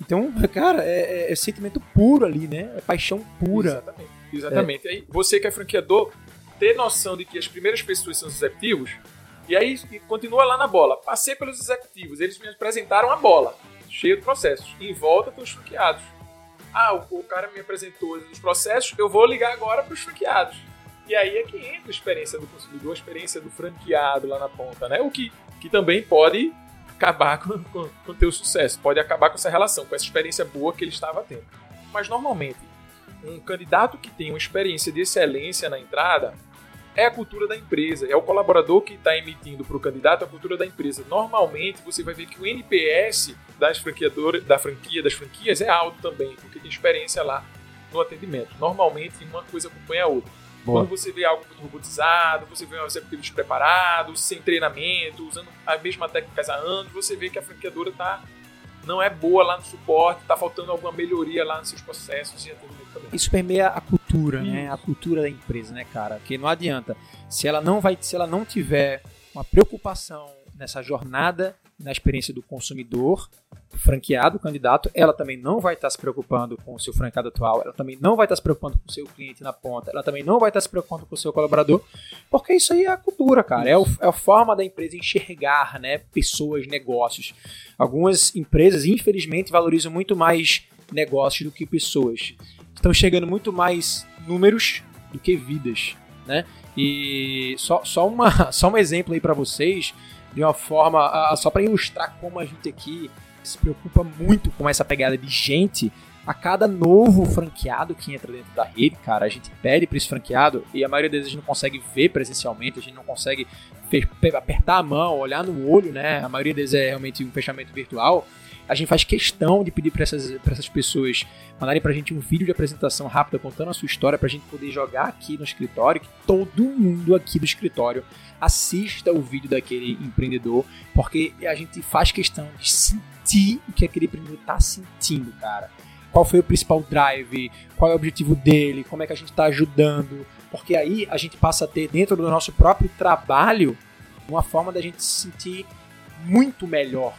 Então, cara, é, é, é sentimento puro ali, né? É paixão pura. Exatamente. Exatamente. É. Aí, você que é franqueador, ter noção de que as primeiras pessoas são os executivos, e aí e continua lá na bola. Passei pelos executivos, eles me apresentaram a bola, cheia de processos. Em volta estão os franqueados. Ah, o, o, cara me apresentou os processos, eu vou ligar agora para os franqueados. E aí é que entra a experiência do consumidor, a experiência do franqueado lá na ponta, né? O que, que também pode acabar com, com, com o teu sucesso, pode acabar com essa relação, com essa experiência boa que ele estava tendo. Mas normalmente, um candidato que tem uma experiência de excelência na entrada é a cultura da empresa, é o colaborador que está emitindo para o candidato a cultura da empresa. Normalmente você vai ver que o NPS das franqueadoras, da franquia, das franquias é alto também, porque tem experiência lá no atendimento. Normalmente uma coisa acompanha a outra. Boa. Quando você vê algo muito robotizado, você vê um executivo despreparado, sem treinamento, usando a mesma técnica há anos, você vê que a franqueadora tá, não é boa lá no suporte, está faltando alguma melhoria lá nos seus processos de atendimento também. Isso permeia a cultura, Isso. né? A cultura da empresa, né, cara? Que não adianta. Se ela não vai, se ela não tiver uma preocupação nessa jornada na experiência do consumidor franqueado, candidato, ela também não vai estar se preocupando com o seu franqueado atual, ela também não vai estar se preocupando com o seu cliente na ponta, ela também não vai estar se preocupando com o seu colaborador, porque isso aí é a cultura, cara, é, o, é a forma da empresa enxergar, né, pessoas, negócios. Algumas empresas, infelizmente, valorizam muito mais negócios do que pessoas. Estão chegando muito mais números do que vidas, né? E só, só, uma, só um exemplo aí para vocês de uma forma, só para ilustrar como a gente aqui se preocupa muito com essa pegada de gente. A cada novo franqueado que entra dentro da rede, cara, a gente pede para esse franqueado e a maioria deles a gente não consegue ver presencialmente, a gente não consegue apertar a mão, olhar no olho, né? A maioria deles é realmente um fechamento virtual a gente faz questão de pedir para essas, essas pessoas mandarem para a gente um vídeo de apresentação rápida contando a sua história para a gente poder jogar aqui no escritório, que todo mundo aqui do escritório assista o vídeo daquele empreendedor, porque a gente faz questão de sentir o que aquele empreendedor está sentindo, cara. Qual foi o principal drive, qual é o objetivo dele, como é que a gente está ajudando, porque aí a gente passa a ter dentro do nosso próprio trabalho uma forma da gente se sentir muito melhor,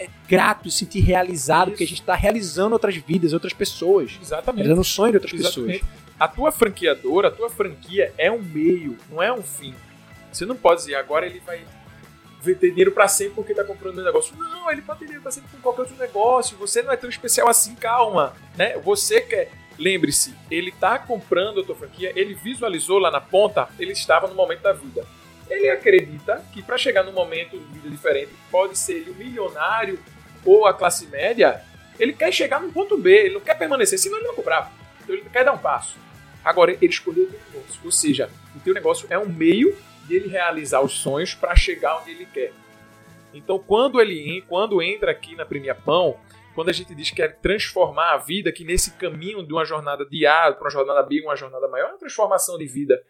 é grato, se sentir realizado, Isso. porque a gente está realizando outras vidas, outras pessoas. Exatamente. Realizando o sonho de outras Exatamente. pessoas. A tua franqueadora, a tua franquia é um meio, não é um fim. Você não pode dizer, agora ele vai ter dinheiro para sempre porque tá comprando meu negócio. Não, ele pode ter dinheiro para sempre com qualquer outro negócio. Você não é tão especial assim, calma. Né? Você quer. Lembre-se, ele tá comprando a tua franquia, ele visualizou lá na ponta, ele estava no momento da vida ele acredita que para chegar num momento de vida diferente, pode ser ele o milionário ou a classe média, ele quer chegar no ponto B, ele não quer permanecer, senão ele não cobrar. Então ele quer dar um passo. Agora, ele escolheu o teu negócio. Ou seja, o teu negócio é um meio de ele realizar os sonhos para chegar onde ele quer. Então, quando ele quando entra aqui na Premia Pão, quando a gente diz que quer transformar a vida, que nesse caminho de uma jornada de A para uma jornada B, uma jornada maior, é uma transformação de vida,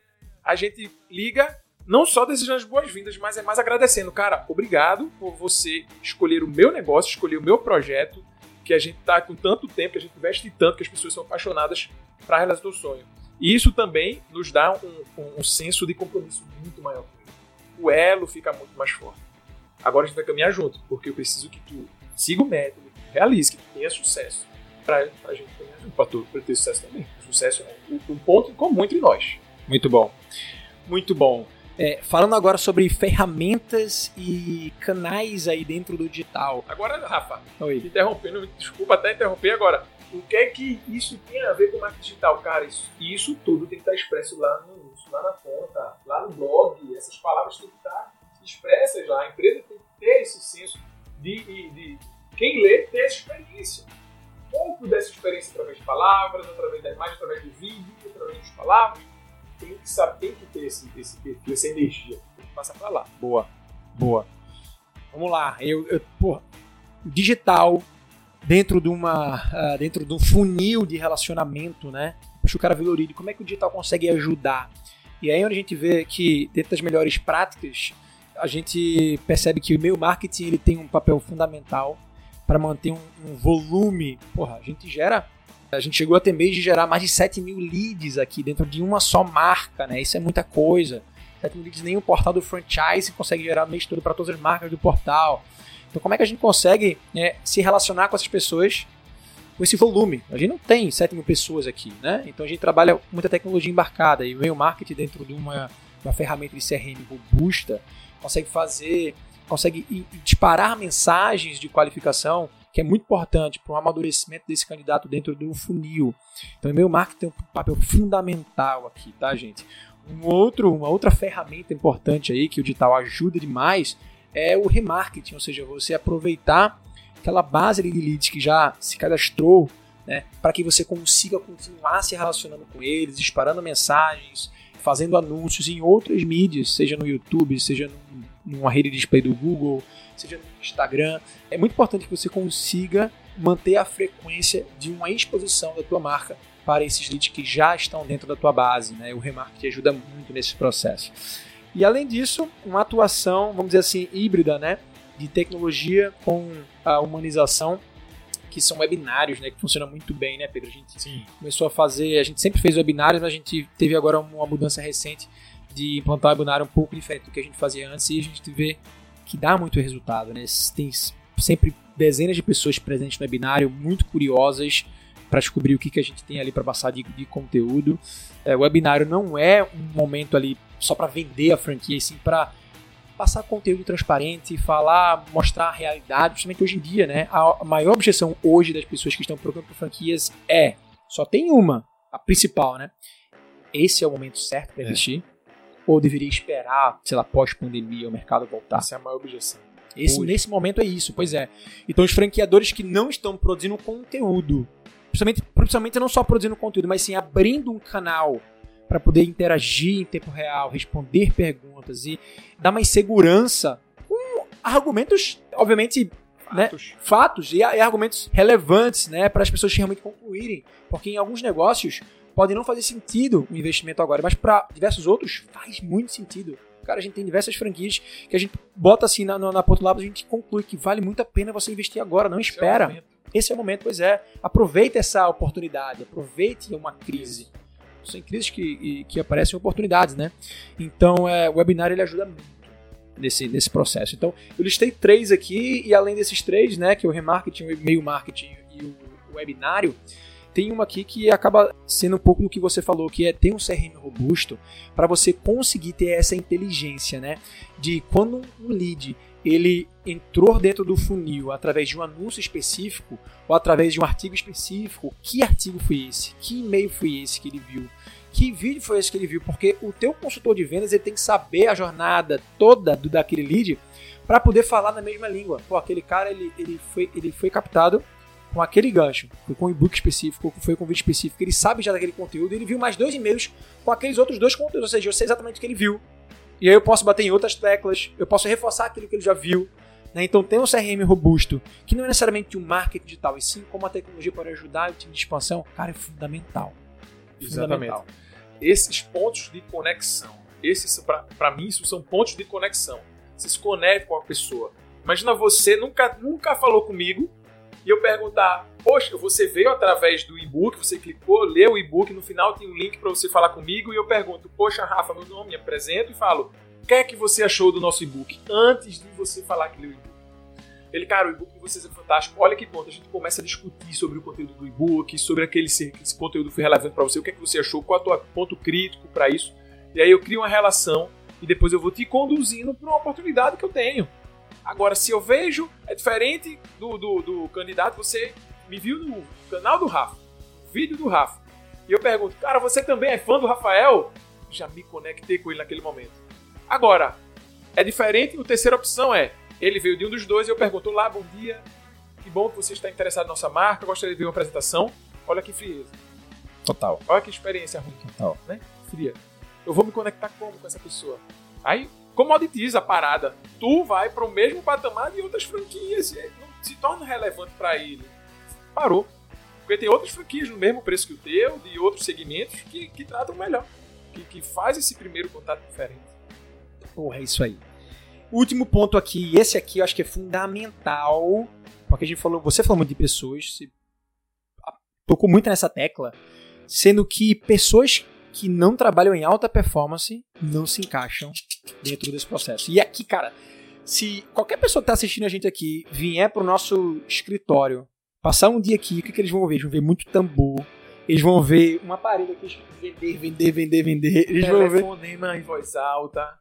a gente liga não só desejando as boas-vindas, mas é mais agradecendo. Cara, obrigado por você escolher o meu negócio, escolher o meu projeto, que a gente tá com tanto tempo, que a gente investe tanto, que as pessoas são apaixonadas para realizar o sonho. E isso também nos dá um, um, um senso de compromisso muito maior. O elo fica muito mais forte. Agora a gente vai caminhar junto, porque eu preciso que tu siga o método, realize, que tu tenha sucesso. Para a gente caminhar junto, para tu ter sucesso também. O sucesso é um ponto em comum entre nós. Muito bom. Muito bom. É, falando agora sobre ferramentas e canais aí dentro do digital. Agora, Rafa, Oi. interrompendo, desculpa até interromper agora. O que é que isso tem a ver com marketing digital? Cara, isso, isso tudo tem que estar expresso lá no lá na conta, lá no blog. Essas palavras têm que estar expressas lá. A empresa tem que ter esse senso de, de, de quem lê ter essa experiência. Um pouco dessa experiência através de palavras, através da imagem, através do vídeo, através das palavras tem que saber, tem que ter esse, esse perfil, essa energia. Tem que passar pra lá. Boa, boa. Vamos lá. Eu, eu porra, digital dentro de uma uh, dentro de um funil de relacionamento, né? Acho o cara valoriza como é que o digital consegue ajudar. E aí onde a gente vê que dentro das melhores práticas a gente percebe que o e-mail marketing ele tem um papel fundamental para manter um, um volume. Porra, a gente gera a gente chegou a ter mês de gerar mais de 7 mil leads aqui dentro de uma só marca, né? Isso é muita coisa. 7 mil leads nem portal do franchise consegue gerar mês todo para todas as marcas do portal. Então, como é que a gente consegue né, se relacionar com essas pessoas com esse volume? A gente não tem 7 mil pessoas aqui, né? Então, a gente trabalha muita tecnologia embarcada e o marketing dentro de uma, uma ferramenta de CRM robusta consegue fazer, consegue disparar mensagens de qualificação que é muito importante para o amadurecimento desse candidato dentro do funil. Então, o e-mail marketing tem um papel fundamental aqui, tá, gente? Um outro, uma outra ferramenta importante aí que o digital ajuda demais é o remarketing, ou seja, você aproveitar aquela base de leads que já se cadastrou, né, para que você consiga continuar se relacionando com eles, disparando mensagens, fazendo anúncios em outras mídias, seja no YouTube, seja numa rede de display do Google, seja no Instagram. É muito importante que você consiga manter a frequência de uma exposição da tua marca para esses leads que já estão dentro da tua base. Né? O remarketing ajuda muito nesse processo. E além disso, uma atuação, vamos dizer assim, híbrida, né? De tecnologia com a humanização, que são webinários, né? Que funciona muito bem, né, Pedro? A gente Sim. começou a fazer, a gente sempre fez webinários, mas a gente teve agora uma mudança recente de implantar um webinário um pouco diferente do que a gente fazia antes e a gente vê que dá muito resultado, né? Tem sempre dezenas de pessoas presentes no webinário, muito curiosas para descobrir o que, que a gente tem ali para passar de, de conteúdo. É, o webinário não é um momento ali só para vender a franquia, e sim para passar conteúdo transparente, falar, mostrar a realidade, principalmente hoje em dia, né? A maior objeção hoje das pessoas que estão procurando por franquias é só tem uma, a principal, né? Esse é o momento certo para é. investir? Ou deveria esperar, sei lá, pós-pandemia, o mercado voltar? Essa é a maior objeção. Esse, nesse momento é isso, pois é. Então os franqueadores que não estão produzindo conteúdo, principalmente, principalmente não só produzindo conteúdo, mas sim abrindo um canal para poder interagir em tempo real, responder perguntas e dar mais segurança com argumentos, obviamente, né, fatos, né, fatos e, e, argumentos relevantes né, para as pessoas realmente concluírem. Porque em alguns negócios pode não fazer sentido o investimento agora, mas para diversos outros faz muito sentido. Cara, a gente tem diversas franquias que a gente bota assim na, na, na ponta do lápis, a gente conclui que vale muito a pena você investir agora, não espera. Esse é o momento, Esse é o momento pois é. Aproveita essa oportunidade, aproveite uma crise são crises que, que aparecem oportunidades, né? Então, é, o webinar ele ajuda muito nesse, nesse processo. Então, eu listei três aqui e além desses três, né, que é o remarketing, o e-mail marketing e o, o webinário, tem uma aqui que acaba sendo um pouco do que você falou, que é ter um CRM robusto para você conseguir ter essa inteligência, né? De quando um lead ele entrou dentro do funil através de um anúncio específico ou através de um artigo específico, que artigo foi esse? Que e-mail foi esse que ele viu? Que vídeo foi esse que ele viu? Porque o teu consultor de vendas ele tem que saber a jornada toda do daquele lead para poder falar na mesma língua. Pô, aquele cara ele, ele, foi, ele foi captado com aquele gancho, foi com um e-book específico, foi com um vídeo específico, ele sabe já daquele conteúdo, ele viu mais dois e-mails com aqueles outros dois conteúdos, ou seja, eu sei exatamente o que ele viu. E aí eu posso bater em outras teclas, eu posso reforçar aquilo que ele já viu. Né? Então ter um CRM robusto, que não é necessariamente um marketing digital, e sim como a tecnologia pode ajudar o time de expansão, cara, é fundamental. Exatamente. Fundamental. Esses pontos de conexão, esses para mim isso são pontos de conexão. Você se conecta com a pessoa. Imagina você nunca nunca falou comigo, e eu perguntar, poxa, você veio através do e-book, você clicou, leu o e-book, no final tem um link para você falar comigo, e eu pergunto, poxa, Rafa, meu nome, me apresento e falo, o que é que você achou do nosso e-book? Antes de você falar que leu o e-book. Ele, cara, o e-book de vocês é fantástico. Olha que ponto, a gente começa a discutir sobre o conteúdo do e-book, sobre aquele se esse conteúdo foi relevante para você, o que é que você achou, qual é o teu ponto crítico para isso. E aí eu crio uma relação e depois eu vou te conduzindo para uma oportunidade que eu tenho. Agora, se eu vejo, é diferente do, do, do candidato, você me viu no canal do Rafa, vídeo do Rafa, e eu pergunto, cara, você também é fã do Rafael? Já me conectei com ele naquele momento. Agora, é diferente, a terceira opção é, ele veio de um dos dois e eu pergunto, lá, bom dia, que bom que você está interessado na nossa marca, gostaria de ver uma apresentação. Olha que frieza. Total. Olha que experiência ruim. Total. Né? Fria. Eu vou me conectar como com essa pessoa? Aí comoditiza a parada. Tu vai para o mesmo patamar de outras franquias e não se torna relevante para ele. Parou. Porque tem outras franquias no mesmo preço que o teu, de outros segmentos, que, que tratam melhor. Que, que faz esse primeiro contato diferente. Porra, é isso aí. Último ponto aqui, esse aqui eu acho que é fundamental, porque a gente falou, você falou muito de pessoas, tocou muito nessa tecla, sendo que pessoas que não trabalham em alta performance não se encaixam dentro desse processo. E aqui, cara, se qualquer pessoa que está assistindo a gente aqui vier para o nosso escritório, passar um dia aqui, o que, que eles vão ver? Eles vão ver muito tambor, eles vão ver uma parede aqui vender, vender, vender, vender. Eles Telefonema vão ver... em voz alta.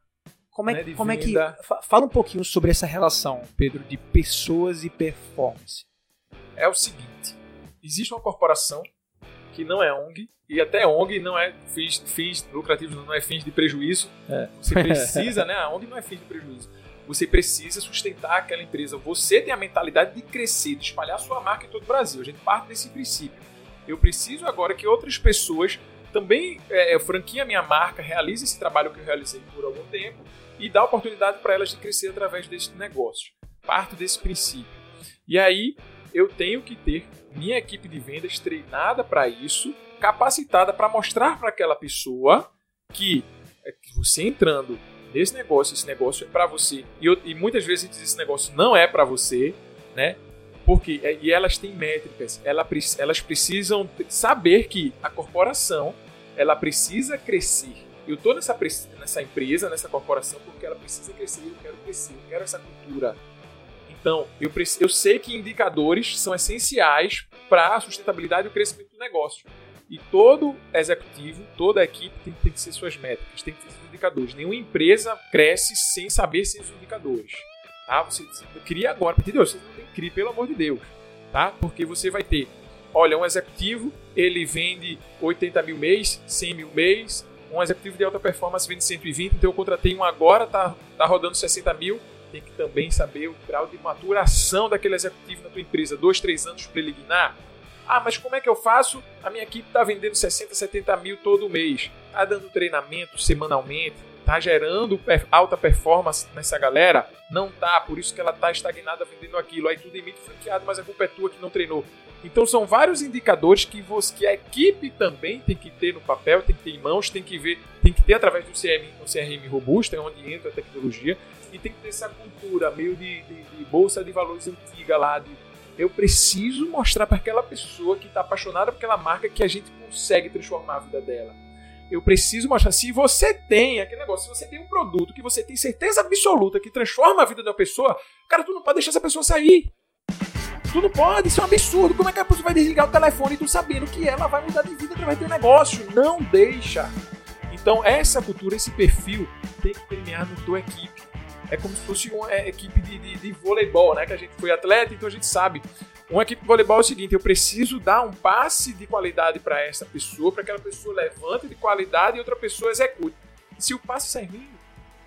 Como é, né, como é que. Fala um pouquinho sobre essa relação, Pedro, de pessoas e performance. é o seguinte: existe uma corporação que não é ONG, e até ONG não é fins, fins lucrativos, não é fins de prejuízo. É. Você precisa, né? A ONG não é fins de prejuízo. Você precisa sustentar aquela empresa. Você tem a mentalidade de crescer, de espalhar sua marca em todo o Brasil. A gente parte desse princípio. Eu preciso agora que outras pessoas também é, franquiem a minha marca, realize esse trabalho que eu realizei por algum tempo e dá oportunidade para elas de crescer através desse negócio. Parto desse princípio. E aí eu tenho que ter minha equipe de vendas treinada para isso, capacitada para mostrar para aquela pessoa que é, você entrando nesse negócio, esse negócio é para você. E, eu, e, muitas vezes diz esse negócio não é para você, né? Porque é, e elas têm métricas, elas precisam saber que a corporação ela precisa crescer. Eu estou nessa, nessa empresa, nessa corporação, porque ela precisa crescer, eu quero crescer, eu quero essa cultura. Então, eu, eu sei que indicadores são essenciais para a sustentabilidade e o crescimento do negócio. E todo executivo, toda equipe tem, que ser suas métricas, tem que ter seus indicadores. Nenhuma empresa cresce sem saber seus indicadores. Tá? Você, você cria agora, a Deus, você não tem que criar, pelo amor de Deus. Tá? Porque você vai ter, olha, um executivo, ele vende 80 mil mês, 100 mil mês, um executivo de alta performance vende 120, então eu contratei um agora, tá, tá rodando 60 mil, tem que também saber o grau de maturação daquele executivo na tua empresa, dois, três anos guinar. Ah, mas como é que eu faço? A minha equipe está vendendo 60, 70 mil todo mês. Está dando treinamento semanalmente, está gerando alta performance nessa galera? Não tá, por isso que ela está estagnada vendendo aquilo. Aí tu demite franqueado, mas a culpa é tua que não treinou. Então são vários indicadores que, você, que a equipe também tem que ter no papel, tem que ter em mãos, tem que ver, tem que ter através do CRM, um CRM robusto, é onde entra a tecnologia, e tem que ter essa cultura meio de, de, de bolsa de valores antiga lá, de eu preciso mostrar para aquela pessoa que está apaixonada por aquela marca que a gente consegue transformar a vida dela. Eu preciso mostrar. Se você tem aquele negócio, se você tem um produto que você tem certeza absoluta que transforma a vida da pessoa, cara, tu não pode deixar essa pessoa sair. Tu não pode, isso é um absurdo. Como é que a pessoa vai desligar o telefone tu sabendo que ela vai mudar de vida através do negócio? Não deixa. Então, essa cultura, esse perfil tem que permear na tua equipe. É como se fosse uma é, equipe de, de, de, voleibol, né? Que a gente foi atleta, então a gente sabe. Uma equipe de voleibol é o seguinte: eu preciso dar um passe de qualidade para essa pessoa, para que aquela pessoa levante de qualidade e outra pessoa execute. Se o passe sai ruim,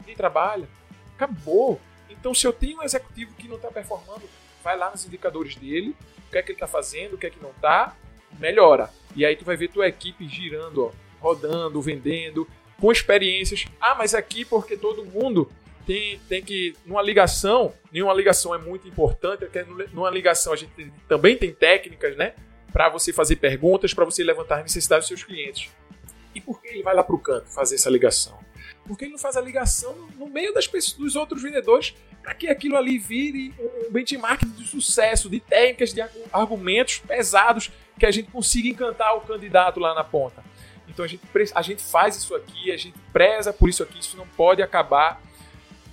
ninguém trabalha. Acabou. Então, se eu tenho um executivo que não está performando, vai lá nos indicadores dele, o que é que ele está fazendo, o que é que não está, melhora. E aí tu vai ver tua equipe girando, ó, rodando, vendendo, com experiências. Ah, mas aqui porque todo mundo tem, tem que. Numa ligação, nenhuma ligação é muito importante, porque numa ligação a gente também tem técnicas, né? Para você fazer perguntas, para você levantar as necessidades dos seus clientes. E por que ele vai lá para o canto fazer essa ligação? Porque ele não faz a ligação no meio das pessoas, dos outros vendedores para que aquilo ali vire um benchmark de sucesso, de técnicas, de argumentos pesados que a gente consiga encantar o candidato lá na ponta. Então a gente, a gente faz isso aqui, a gente preza por isso aqui, isso não pode acabar.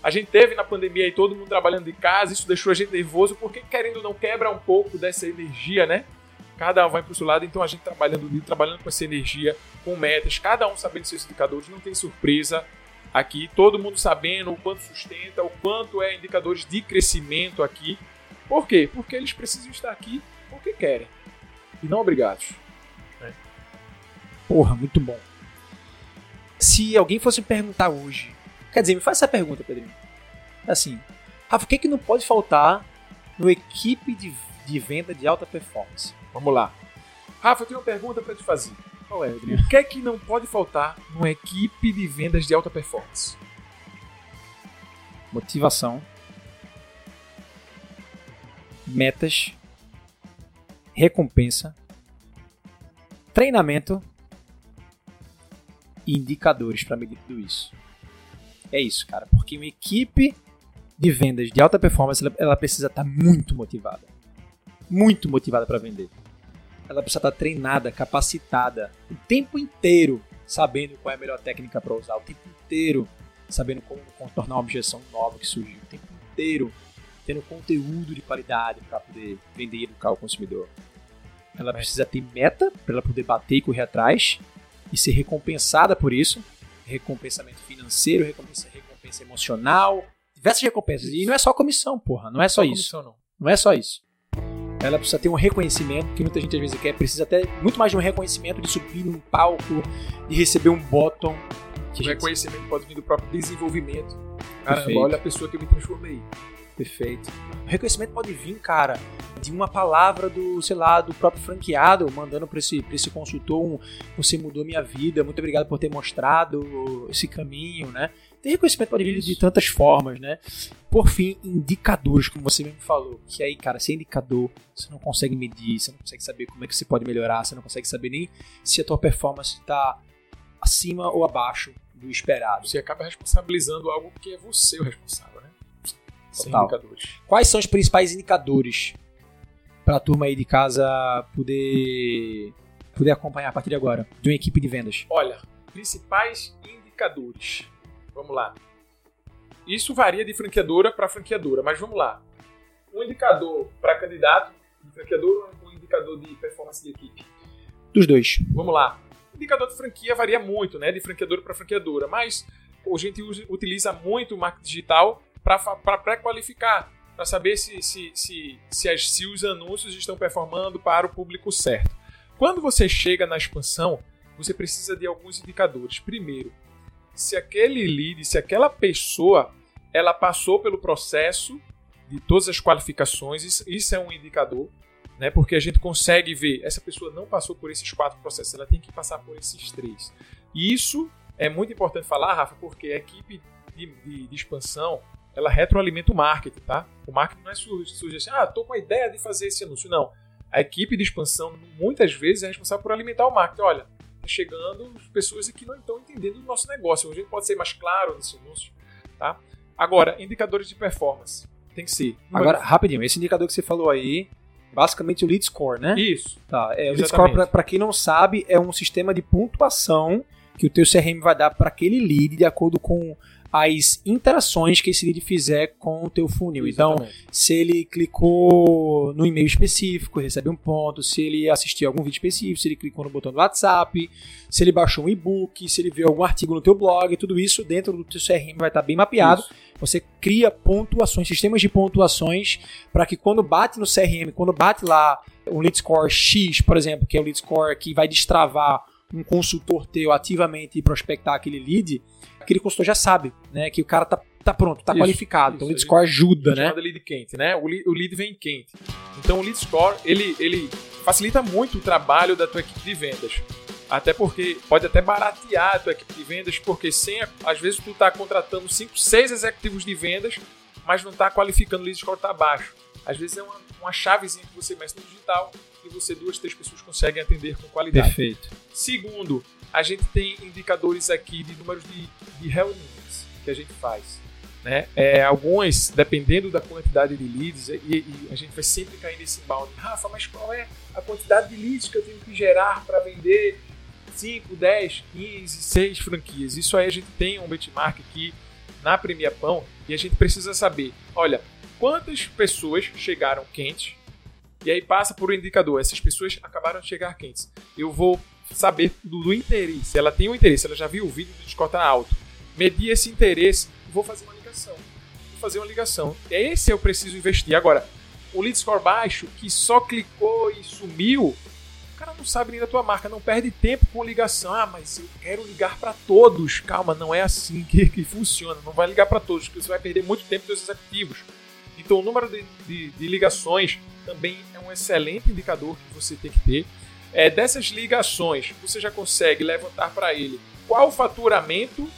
A gente teve na pandemia aí todo mundo trabalhando de casa, isso deixou a gente nervoso, porque querendo ou não quebra um pouco dessa energia, né? Cada um vai para o seu lado, então a gente trabalhando trabalhando com essa energia, com metas, cada um sabendo seus indicadores, não tem surpresa aqui, todo mundo sabendo o quanto sustenta, o quanto é indicadores de crescimento aqui. Por quê? Porque eles precisam estar aqui porque querem e não obrigados. Né? Porra, muito bom. Se alguém fosse perguntar hoje, quer dizer, me faz essa pergunta, Pedrinho. Assim, Rafa, o que, é que não pode faltar no equipe de, de venda de alta performance? Vamos lá. Rafa, eu tenho uma pergunta para te fazer. Qual é, Adriano? O que é que não pode faltar numa equipe de vendas de alta performance? Motivação, metas, recompensa, treinamento e indicadores para medir tudo isso. É isso, cara, porque uma equipe de vendas de alta performance ela, ela precisa estar tá muito motivada. Muito motivada para vender ela precisa estar treinada, capacitada o tempo inteiro, sabendo qual é a melhor técnica para usar, o tempo inteiro sabendo como contornar uma objeção nova que surgiu, o tempo inteiro tendo conteúdo de qualidade para poder vender e educar o consumidor. Ela precisa ter meta para ela poder bater e correr atrás e ser recompensada por isso. Recompensamento financeiro, recompensa, recompensa emocional, diversas recompensas. E não é só comissão, porra. Não é só, só isso. Comissão, não. não é só isso. ela precisa ter um reconhecimento, que muita gente às vezes quer, precisa até muito mais de um reconhecimento, de subir num palco, de receber um bottom. Que o reconhecimento pode vir do próprio desenvolvimento. Caramba, Perfeito. olha a pessoa que eu me transformei. Perfeito. O reconhecimento pode vir, cara, de uma palavra do, sei lá, do próprio franqueado, mandando para esse, pra esse consultor um você mudou minha vida, muito obrigado por ter mostrado esse caminho, né? Tem reconhecimento pode vir de tantas formas, né? Por fim, indicadores, como você mesmo falou. Que aí, cara, sem indicador, você não consegue medir, você não consegue saber como é que você pode melhorar, você não consegue saber nem se a tua performance está acima ou abaixo do esperado. Você acaba responsabilizando algo que é você o responsável, Total. Quais são os principais indicadores para a turma aí de casa poder poder acompanhar a partir de agora de uma equipe de vendas? Olha, principais indicadores. Vamos lá. Isso varia de franqueadora para franqueadora, mas vamos lá. Um indicador para candidato de franqueador ou um indicador de performance de equipe? Dos dois. Vamos lá. O indicador de franquia varia muito, né? De franqueadora para franqueadora, mas a gente usa- utiliza muito o marketing digital para pré-qualificar, para saber se, se, se, se, as- se os anúncios estão performando para o público certo. Quando você chega na expansão, você precisa de alguns indicadores. Primeiro, se aquele lead, se aquela pessoa, ela passou pelo processo de todas as qualificações, isso, é um indicador, né? Porque a gente consegue ver, essa pessoa não passou por esses quatro processos, ela tem que passar por esses três. E isso é muito importante falar, Rafa, porque a equipe de, de- de expansão, ela retroalimenta o marketing, tá? O marketing não é su- surge assim, ah, tô com a ideia de fazer esse anúncio. Não. A equipe de expansão, muitas vezes, é responsável por alimentar o marketing. Olha, tá chegando pessoas que não estão entendendo o nosso negócio. A gente pode ser mais claro nesse anúncio, tá? Agora, indicadores de performance. Tem que ser. Agora, rapidinho, esse indicador que você falou aí, basicamente o lead score, né? Isso. Tá, é, o lead score, para quem não sabe, é um sistema de pontuação que o teu CRM vai dar para aquele lead de acordo com as interações que esse lead fizer com o teu funil. Então, Exatamente. se ele clicou no e-mail específico, recebe um ponto. Se ele assistiu algum vídeo específico, se ele clicou no botão do WhatsApp, se ele baixou um e-book, se ele viu algum artigo no teu blog, tudo isso dentro do teu CRM vai estar bem mapeado. Isso. Você cria pontuações, sistemas de pontuações, para que quando bate no CRM, quando bate lá um lead score X, por exemplo, que é o lead score que vai destravar um consultor teu ativamente prospectar aquele lead, aquele consultor já sabe, né, que o cara tá, tá pronto, tá Isso, qualificado. isso. Então o lead score ajuda, né? chamada lead quente, né? O lead, o lead vem quente. Então o lead score, ele, ele facilita muito o trabalho da tua equipe de vendas. Até porque pode até baratear a tua equipe de vendas, porque sem às vezes tu tá contratando 5, 6 executivos de vendas, mas não tá qualificando o lead score tá baixo. Às vezes é uma, uma chavezinha que você mexe no digital e você duas, três pessoas conseguem atender com qualidade. Perfeito. Segundo, a gente tem indicadores aqui de números de, de reuniões que a gente faz. Né? É, alguns, dependendo da quantidade de leads, e, e a gente vai sempre cair nesse balde. Rafa, mas qual é a quantidade de leads que eu tenho que gerar para vender 5, 10, 15, 6 franquias? Isso aí a gente tem um benchmark aqui na Premia Pão e a gente precisa saber, olha, quantas pessoas chegaram quentes e aí passa por um indicador. Essas pessoas acabaram de chegar quentes. Eu vou saber do, do interesse. Ela tem um interesse, ela já viu o vídeo do Discord tá alto. Medir esse interesse, vou fazer uma ligação. Vou fazer uma ligação. Esse eu preciso investir. Agora, o lead score baixo, que só clicou e sumiu, o cara não sabe nem da tua marca, não perde tempo com ligação. Ah, mas eu quero ligar para todos. Calma, não é assim que, que funciona. Não vai ligar para todos, porque você vai perder muito tempo dos executivos. Então, o número de, de- de ligações também é um excelente indicador que você tem que ter. É, dessas ligações, você já consegue levantar para ele qual o faturamento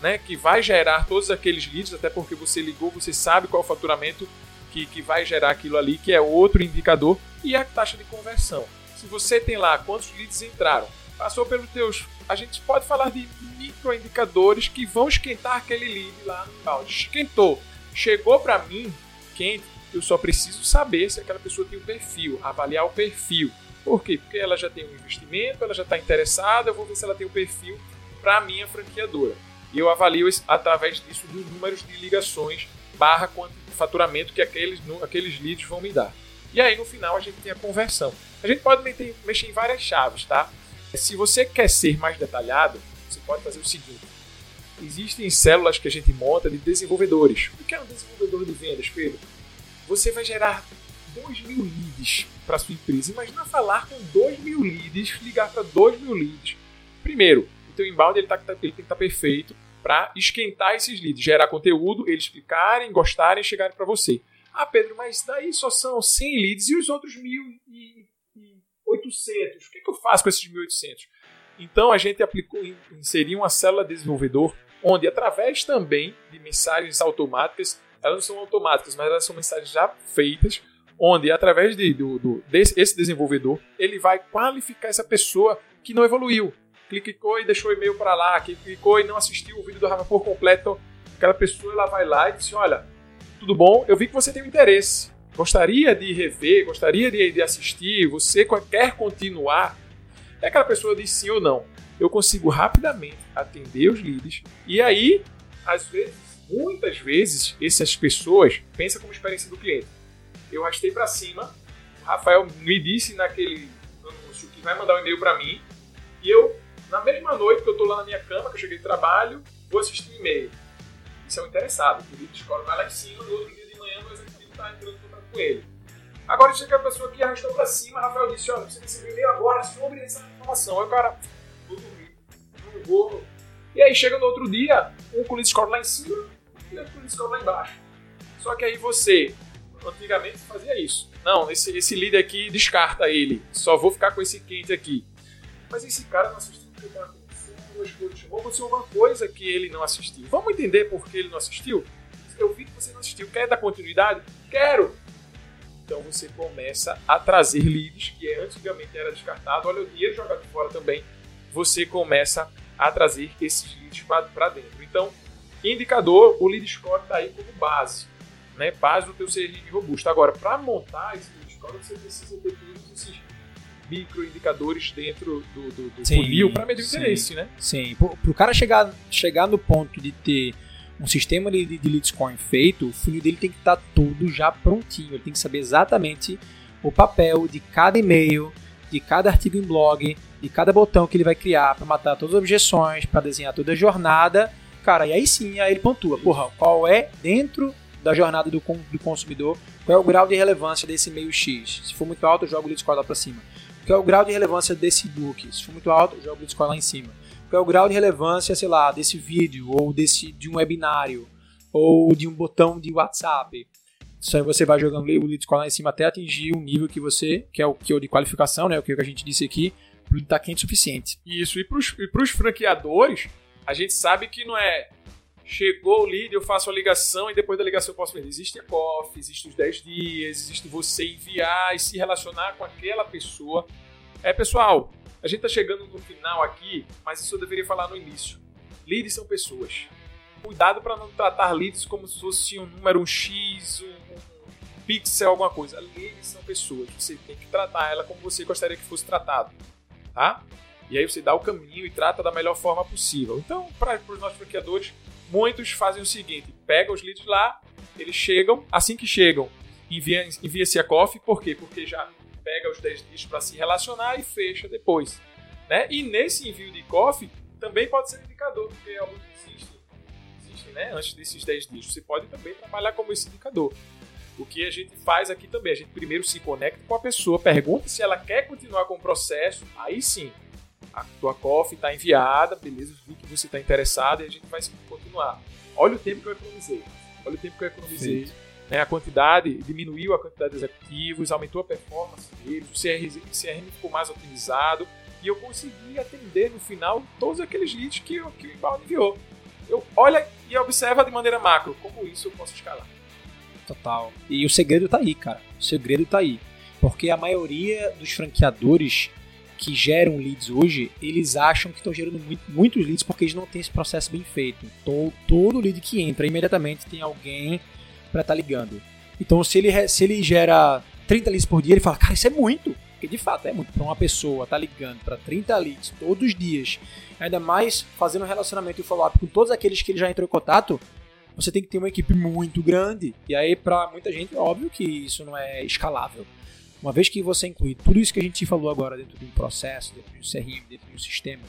né, que vai gerar todos aqueles leads, até porque você ligou, você sabe qual o faturamento que, que vai gerar aquilo ali, que é outro indicador, e a taxa de conversão. Se você tem lá quantos leads entraram, passou pelos teus. A gente pode falar de microindicadores que vão esquentar aquele lead lá no balde. Esquentou, chegou para mim quente, eu só preciso saber se aquela pessoa tem um perfil, avaliar o perfil. Por quê? Porque ela já tem um investimento, ela já está interessada, eu vou ver se ela tem um perfil para a minha franqueadora. E eu avalio esse- através disso dos números de ligações barra faturamento que aqueles, aqueles leads vão me dar. E aí no final a gente tem a conversão. A gente pode meter- mexer em várias chaves, tá? Se você quer ser mais detalhado, você pode fazer o seguinte. Existem células que a gente monta de desenvolvedores. O que é um desenvolvedor de vendas, Pedro? Você vai gerar 2 mil leads para sua empresa. Imagina falar com 2 mil leads, ligar para 2 mil leads. Primeiro, o teu inbound ele, tá, ele tem que estar tá perfeito para esquentar esses leads, gerar conteúdo, eles clicarem, gostarem chegarem para você. Ah, Pedro, mas daí só são 100 leads e os outros 1.800? O que, é que eu faço com esses 1.800? Então a gente aplicou, inseriu uma célula desenvolvedor, onde através também de mensagens automáticas, elas não são automáticas, mas elas são mensagens já feitas, onde através de, do, do, desse esse desenvolvedor, ele vai qualificar essa pessoa que não evoluiu, clicou e deixou o e-mail para lá, que clicou e não assistiu o vídeo do Rafa por completo, aquela pessoa ela vai lá e diz: Olha, tudo bom? Eu vi que você tem um interesse. Gostaria de rever, gostaria de, de assistir, você quer continuar? E aquela pessoa diz sim ou não. Eu consigo rapidamente atender os leads e aí, às vezes, muitas vezes, essas pessoas pensam como experiência do cliente. Eu rastei para cima, o Rafael me disse naquele anúncio que vai mandar um e-mail para mim e eu na mesma noite que eu estou lá na minha cama, que eu cheguei de trabalho, vou assistir um e-mail. Isso é um interessado. O líder escola vai lá em cima, no outro dia de manhã o executivo está entrando em contato com ele. Agora chega a pessoa que arrastou para cima, Rafael disse, olha, você recebeu e-mail agora sobre essa informação. Aí o cara, vou dormir, não vou. E aí chega no outro dia, um com o lead lá em cima e outro com o lead lá embaixo. Só que aí você, antigamente fazia isso. Não, esse, esse líder aqui descarta ele, só vou ficar com esse quente aqui. Mas esse cara não assistiu ou aconteceu alguma coisa que ele não assistiu. Vamos entender por que ele não assistiu? Eu vi que você não assistiu. Quer dar continuidade? Quero! Então você começa a trazer leads que antigamente era descartado. Olha o dinheiro jogado fora também. Você começa a trazer esses leads para dentro. Então, indicador, o lead score está aí como base. Né? Base do teu CRM robusto. Agora, para montar esse score, você precisa ter todos esses microindicadores dentro do, do, do funil para medir o interesse, né? Sim, para o cara chegar, chegar no ponto de ter um sistema de, de lead scoring feito, o funil dele tem que estar tá todo já prontinho, ele tem que saber exatamente o papel de cada e-mail, de cada artigo em blog, de cada botão que ele vai criar para matar todas as objeções, para desenhar toda a jornada. Cara, e aí sim, aí ele pontua, porra, qual é dentro da jornada do, do consumidor, qual é o grau de relevância desse e-mail X. Se for muito alto, eu jogo o lead score lá para cima. Qual é o grau de relevância desse book? Se for muito alto, joga o Bitcoin lá em cima. Qual é o grau de relevância, sei lá, desse vídeo, ou desse, de um webinário, ou de um botão de WhatsApp? Aí você vai jogando o Bitcoin lá em cima até atingir um nível que você, que é o que é o de qualificação, né? O que a gente disse aqui, estar quente o suficiente. Isso, e para os franqueadores, a gente sabe que não é Chegou o lead, eu faço a ligação e depois da ligação eu posso vender. Existe a COF, existe os 10 dias, existe você enviar e se relacionar com aquela pessoa. É, pessoal, a gente está chegando no final aqui, mas isso eu deveria falar no início. Leads são pessoas. Cuidado para não tratar leads como se fosse um número, um X, um, um pixel, alguma coisa. Leads são pessoas. Você tem que tratar ela como você gostaria que fosse tratado. Tá? E aí você dá o caminho e trata da melhor forma possível. Então, para os nossos franqueadores, muitos fazem o seguinte: pegam os leads lá, eles chegam, assim que chegam, envia-se envia a COF, por quê? Porque já pega os 10 dias para se relacionar e fecha depois. Né? E nesse envio de COF também pode ser indicador, porque alguns existem, existem né? antes desses 10 dias. Você pode também trabalhar como esse indicador. O que a gente faz aqui também, a gente primeiro se conecta com a pessoa, pergunta se ela quer continuar com o processo, aí sim, a tua COF está enviada, beleza, vi que você está interessado e a gente vai continuar. Olha o tempo que eu economizei. Olha o tempo que eu economizei. Né, a quantidade, diminuiu a quantidade de executivos, aumentou a performance deles, o CRM, CRM ficou mais otimizado e eu consegui atender no final todos aqueles leads que, que o inbound enviou. Eu olha e observa de maneira macro como isso eu posso escalar. Total. E o segredo está aí, cara. O segredo está aí. Porque a maioria dos franqueadores que geram leads hoje, eles acham que estão gerando muito, muitos leads porque eles não têm esse processo bem feito. Todo, lead que entra, imediatamente tem alguém para estar tá ligando. Então, se ele, se ele gera 30 leads por dia, ele fala, cara, isso é muito. Porque de fato é muito para uma pessoa tá ligando para 30 leads todos os dias, ainda mais fazendo um relacionamento e follow-up com todos aqueles que ele já entrou em contato, você tem que ter uma equipe muito grande. E aí, para muita gente, é óbvio que isso não é escalável. Uma vez que você inclui tudo isso que a gente falou agora dentro de um processo, dentro de um CRM, dentro de um sistema,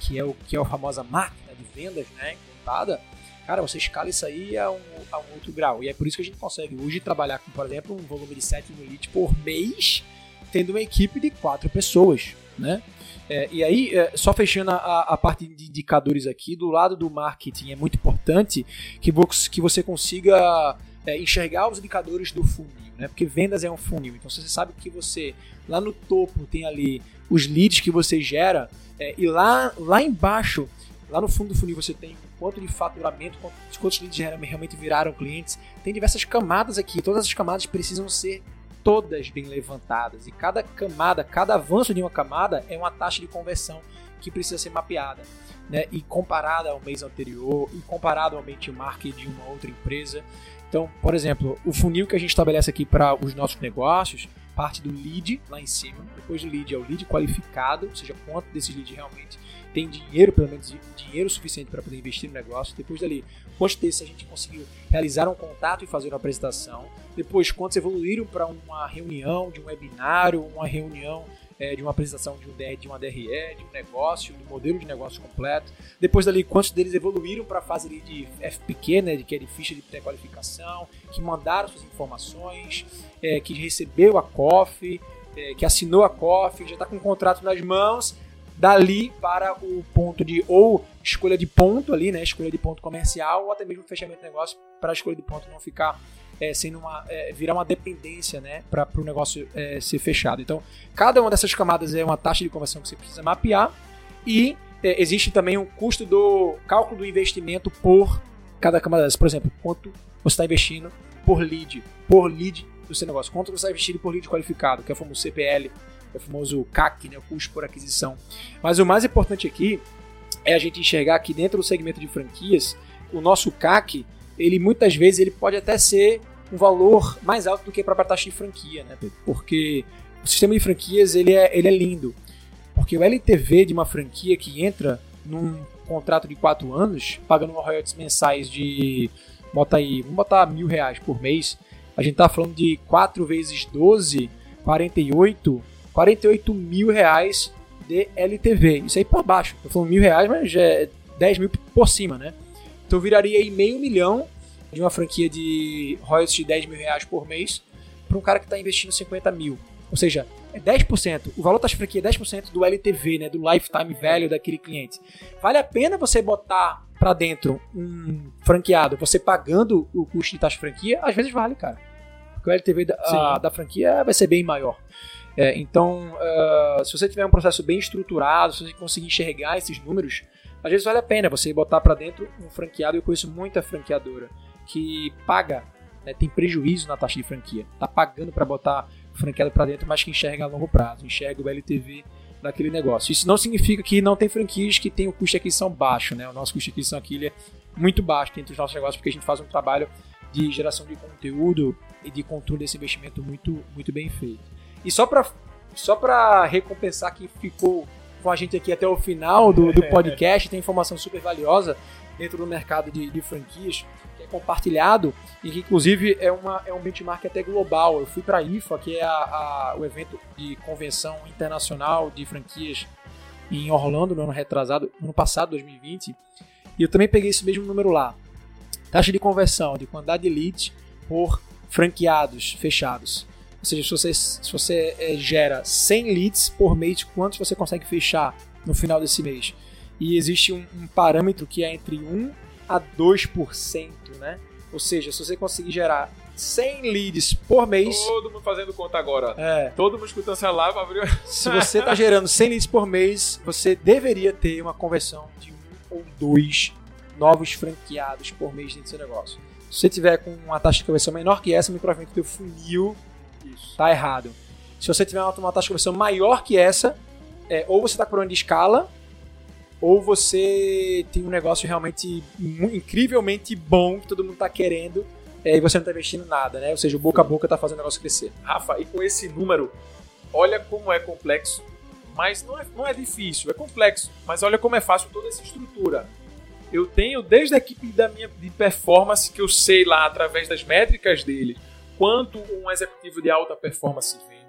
que é o que é a famosa máquina de vendas, né, implantada, cara, você escala isso aí a um, a um outro grau. E é por isso que a gente consegue hoje trabalhar com, por exemplo, um volume de 7 mil leads por mês, tendo uma equipe de quatro pessoas, né? É, e aí, é, só fechando a, a, parte de indicadores aqui, do lado do marketing é muito importante que, que você consiga é, enxergar os indicadores do funil, né? Porque vendas é um funil. Então, se você sabe que você lá no topo tem ali os leads que você gera, é, e lá, lá embaixo, lá no fundo do funil, você tem quanto de faturamento, quantos leads realmente viraram clientes. Tem diversas camadas aqui, todas as camadas precisam ser todas bem levantadas. E cada camada, cada avanço de uma camada é uma taxa de conversão que precisa ser mapeada. Né, e comparada ao mês anterior, e comparado ao benchmark de uma outra empresa. Então, por exemplo, o funil que a gente estabelece aqui para os nossos negócios parte do lead lá em cima, depois do lead é o lead qualificado, ou seja, quanto desses leads realmente tem dinheiro, pelo menos dinheiro suficiente para poder investir no negócio. Depois dali, quantos desses a gente conseguiu realizar um contato e fazer uma apresentação. Depois, quantos evoluíram para uma reunião, de um webinário, uma reunião é, de uma apresentação de, um DR, de uma DRE, de um negócio, de um modelo de negócio completo. Depois dali, quantos deles evoluíram para a fase de FPQ, né, que é de ficha de pré-qualificação, que mandaram suas informações, é, que recebeu a COF, é, que assinou a COF, já está com o contrato nas mãos dali para o ponto de ou escolha de ponto ali, né, escolha de ponto comercial ou até mesmo fechamento de negócio para a escolha de ponto não ficar é, sendo uma é, virar uma dependência, né, para o negócio é, ser fechado. Então, cada uma dessas camadas é uma taxa de conversão que você precisa mapear e é, existe também um custo do cálculo do investimento por cada camada dessas. Por exemplo, quanto você está investindo por lead, por lead do seu negócio, quanto você está investindo por lead qualificado, que é o famoso CPL o famoso CAC, né, o custo por aquisição. Mas o mais importante aqui é a gente enxergar que dentro do segmento de franquias, o nosso CAC, ele muitas vezes ele pode até ser um valor mais alto do que a própria taxa de franquia, né, Porque o sistema de franquias ele é, ele é lindo. Porque o LTV de uma franquia que entra num contrato de 4 anos, pagando royalties mensais de. Bota aí, vamos botar mil reais por mês. A gente tá falando de 4 vezes 12, 48 48 mil reais de LTV. Isso aí por baixo. Eu falando mil reais, mas já é 10 mil por cima, né? Então viraria aí meio milhão de uma franquia de royalties de 10 mil reais por mês para um cara que está investindo 50 mil. Ou seja, é 10%. O valor da franquia é 10% do LTV, né, do lifetime value daquele cliente. Vale a pena você botar para dentro um franqueado, você pagando o custo de taxa de franquia? Às vezes vale, cara. Porque o LTV da, a, da franquia vai ser bem maior. É, então, uh, se você tiver um processo bem estruturado, se você conseguir enxergar esses números, às vezes vale a pena você botar para dentro um franqueado. Eu conheço muita franqueadora que paga, né, tem prejuízo na taxa de franquia, tá pagando para botar franqueado para dentro, mas que enxerga a longo prazo, enxerga o LTV daquele negócio. Isso não significa que não tem franquias que tem o custo de aquisição baixo, né? O nosso custo de aquisição aqui é muito baixo entre os nossos negócios porque a gente faz um trabalho de geração de conteúdo e de controle desse investimento muito, muito bem feito. E só para só pra recompensar quem ficou com a gente aqui até o final do, do podcast, tem informação super valiosa dentro do mercado de, de franquias, que é compartilhado e que inclusive é, uma, é um benchmark até global. Eu fui para a IFA, que é a, a, o evento de convenção internacional de franquias em Orlando no ano retrasado, no ano passado, 2020, e eu também peguei esse mesmo número lá. Taxa de conversão de quantidade de leads por franqueados fechados. Ou seja, se você, se você é, gera 100 leads por mês, quantos você consegue fechar no final desse mês? E existe um, um parâmetro que é entre 1 a 2%, né? Ou seja, se você conseguir gerar 100 leads por mês. Todo mundo fazendo conta agora. É. Todo mundo escutando essa live abriu. Se você está gerando 100 leads por mês, você deveria ter uma conversão de um ou dois novos franqueados por mês dentro do seu negócio. Se você tiver com uma taxa de conversão menor que essa, muito provavelmente o teu funil isso. Tá errado. Se você tiver uma, taxa de conversão maior que essa, é, ou você está com problema de escala, ou você tem um negócio realmente incrivelmente bom que todo mundo está querendo é, e você não está investindo nada, né? Ou seja, o boca a boca está fazendo o negócio crescer. Rafa, e com esse número, olha como é complexo, mas não é, não é difícil, é complexo, mas olha como é fácil toda essa estrutura. Eu tenho desde a equipe da minha de performance que eu sei lá através das métricas dele, quanto um executivo de alta performance vende,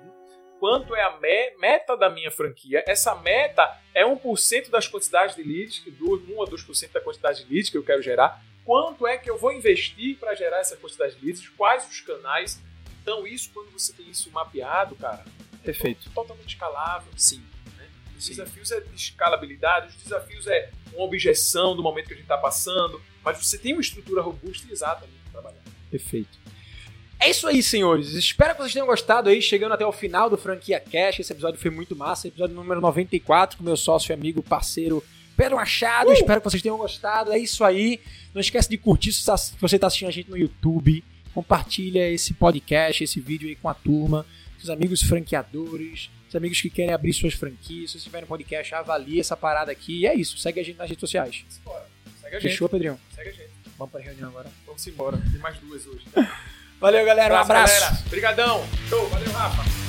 quanto é a me meta da minha franquia. Essa meta é 1% das quantidades de leads, 1 a 2% da quantidade de leads que eu quero gerar. quanto é que eu vou investir para gerar essa quantidade de leads, quais os canais. Então, isso, quando você tem isso mapeado, cara, Perfeito. é totalmente escalável. Sim. né? Os Sim. desafios é de escalabilidade, os desafios é uma objeção do momento que a gente está passando, mas você tem uma estrutura robusta e exata para trabalhar. Perfeito. É isso aí, senhores. Espero que vocês tenham gostado aí, chegando até o final do Franquia Cash. Esse episódio foi muito massa. Episódio número 94, com meu sócio, amigo, parceiro Pedro Machado. Espero que vocês tenham gostado. É isso aí. Não esquece de curtir se você está assistindo a gente no YouTube. Compartilha esse podcast, esse vídeo aí com a turma, seus amigos franqueadores, os amigos que querem abrir suas franquias. Se você estiver no podcast, avalie essa parada aqui. E é isso. Segue a gente nas redes sociais. Bora. Segue a gente. Fechou, Pedrinho? Segue a gente. Vamos para a reunião agora. Vamos embora. Tem mais duas hoje. Valeu, galera. Um abraço. galera. Obrigadão. Show. Valeu, Rafa.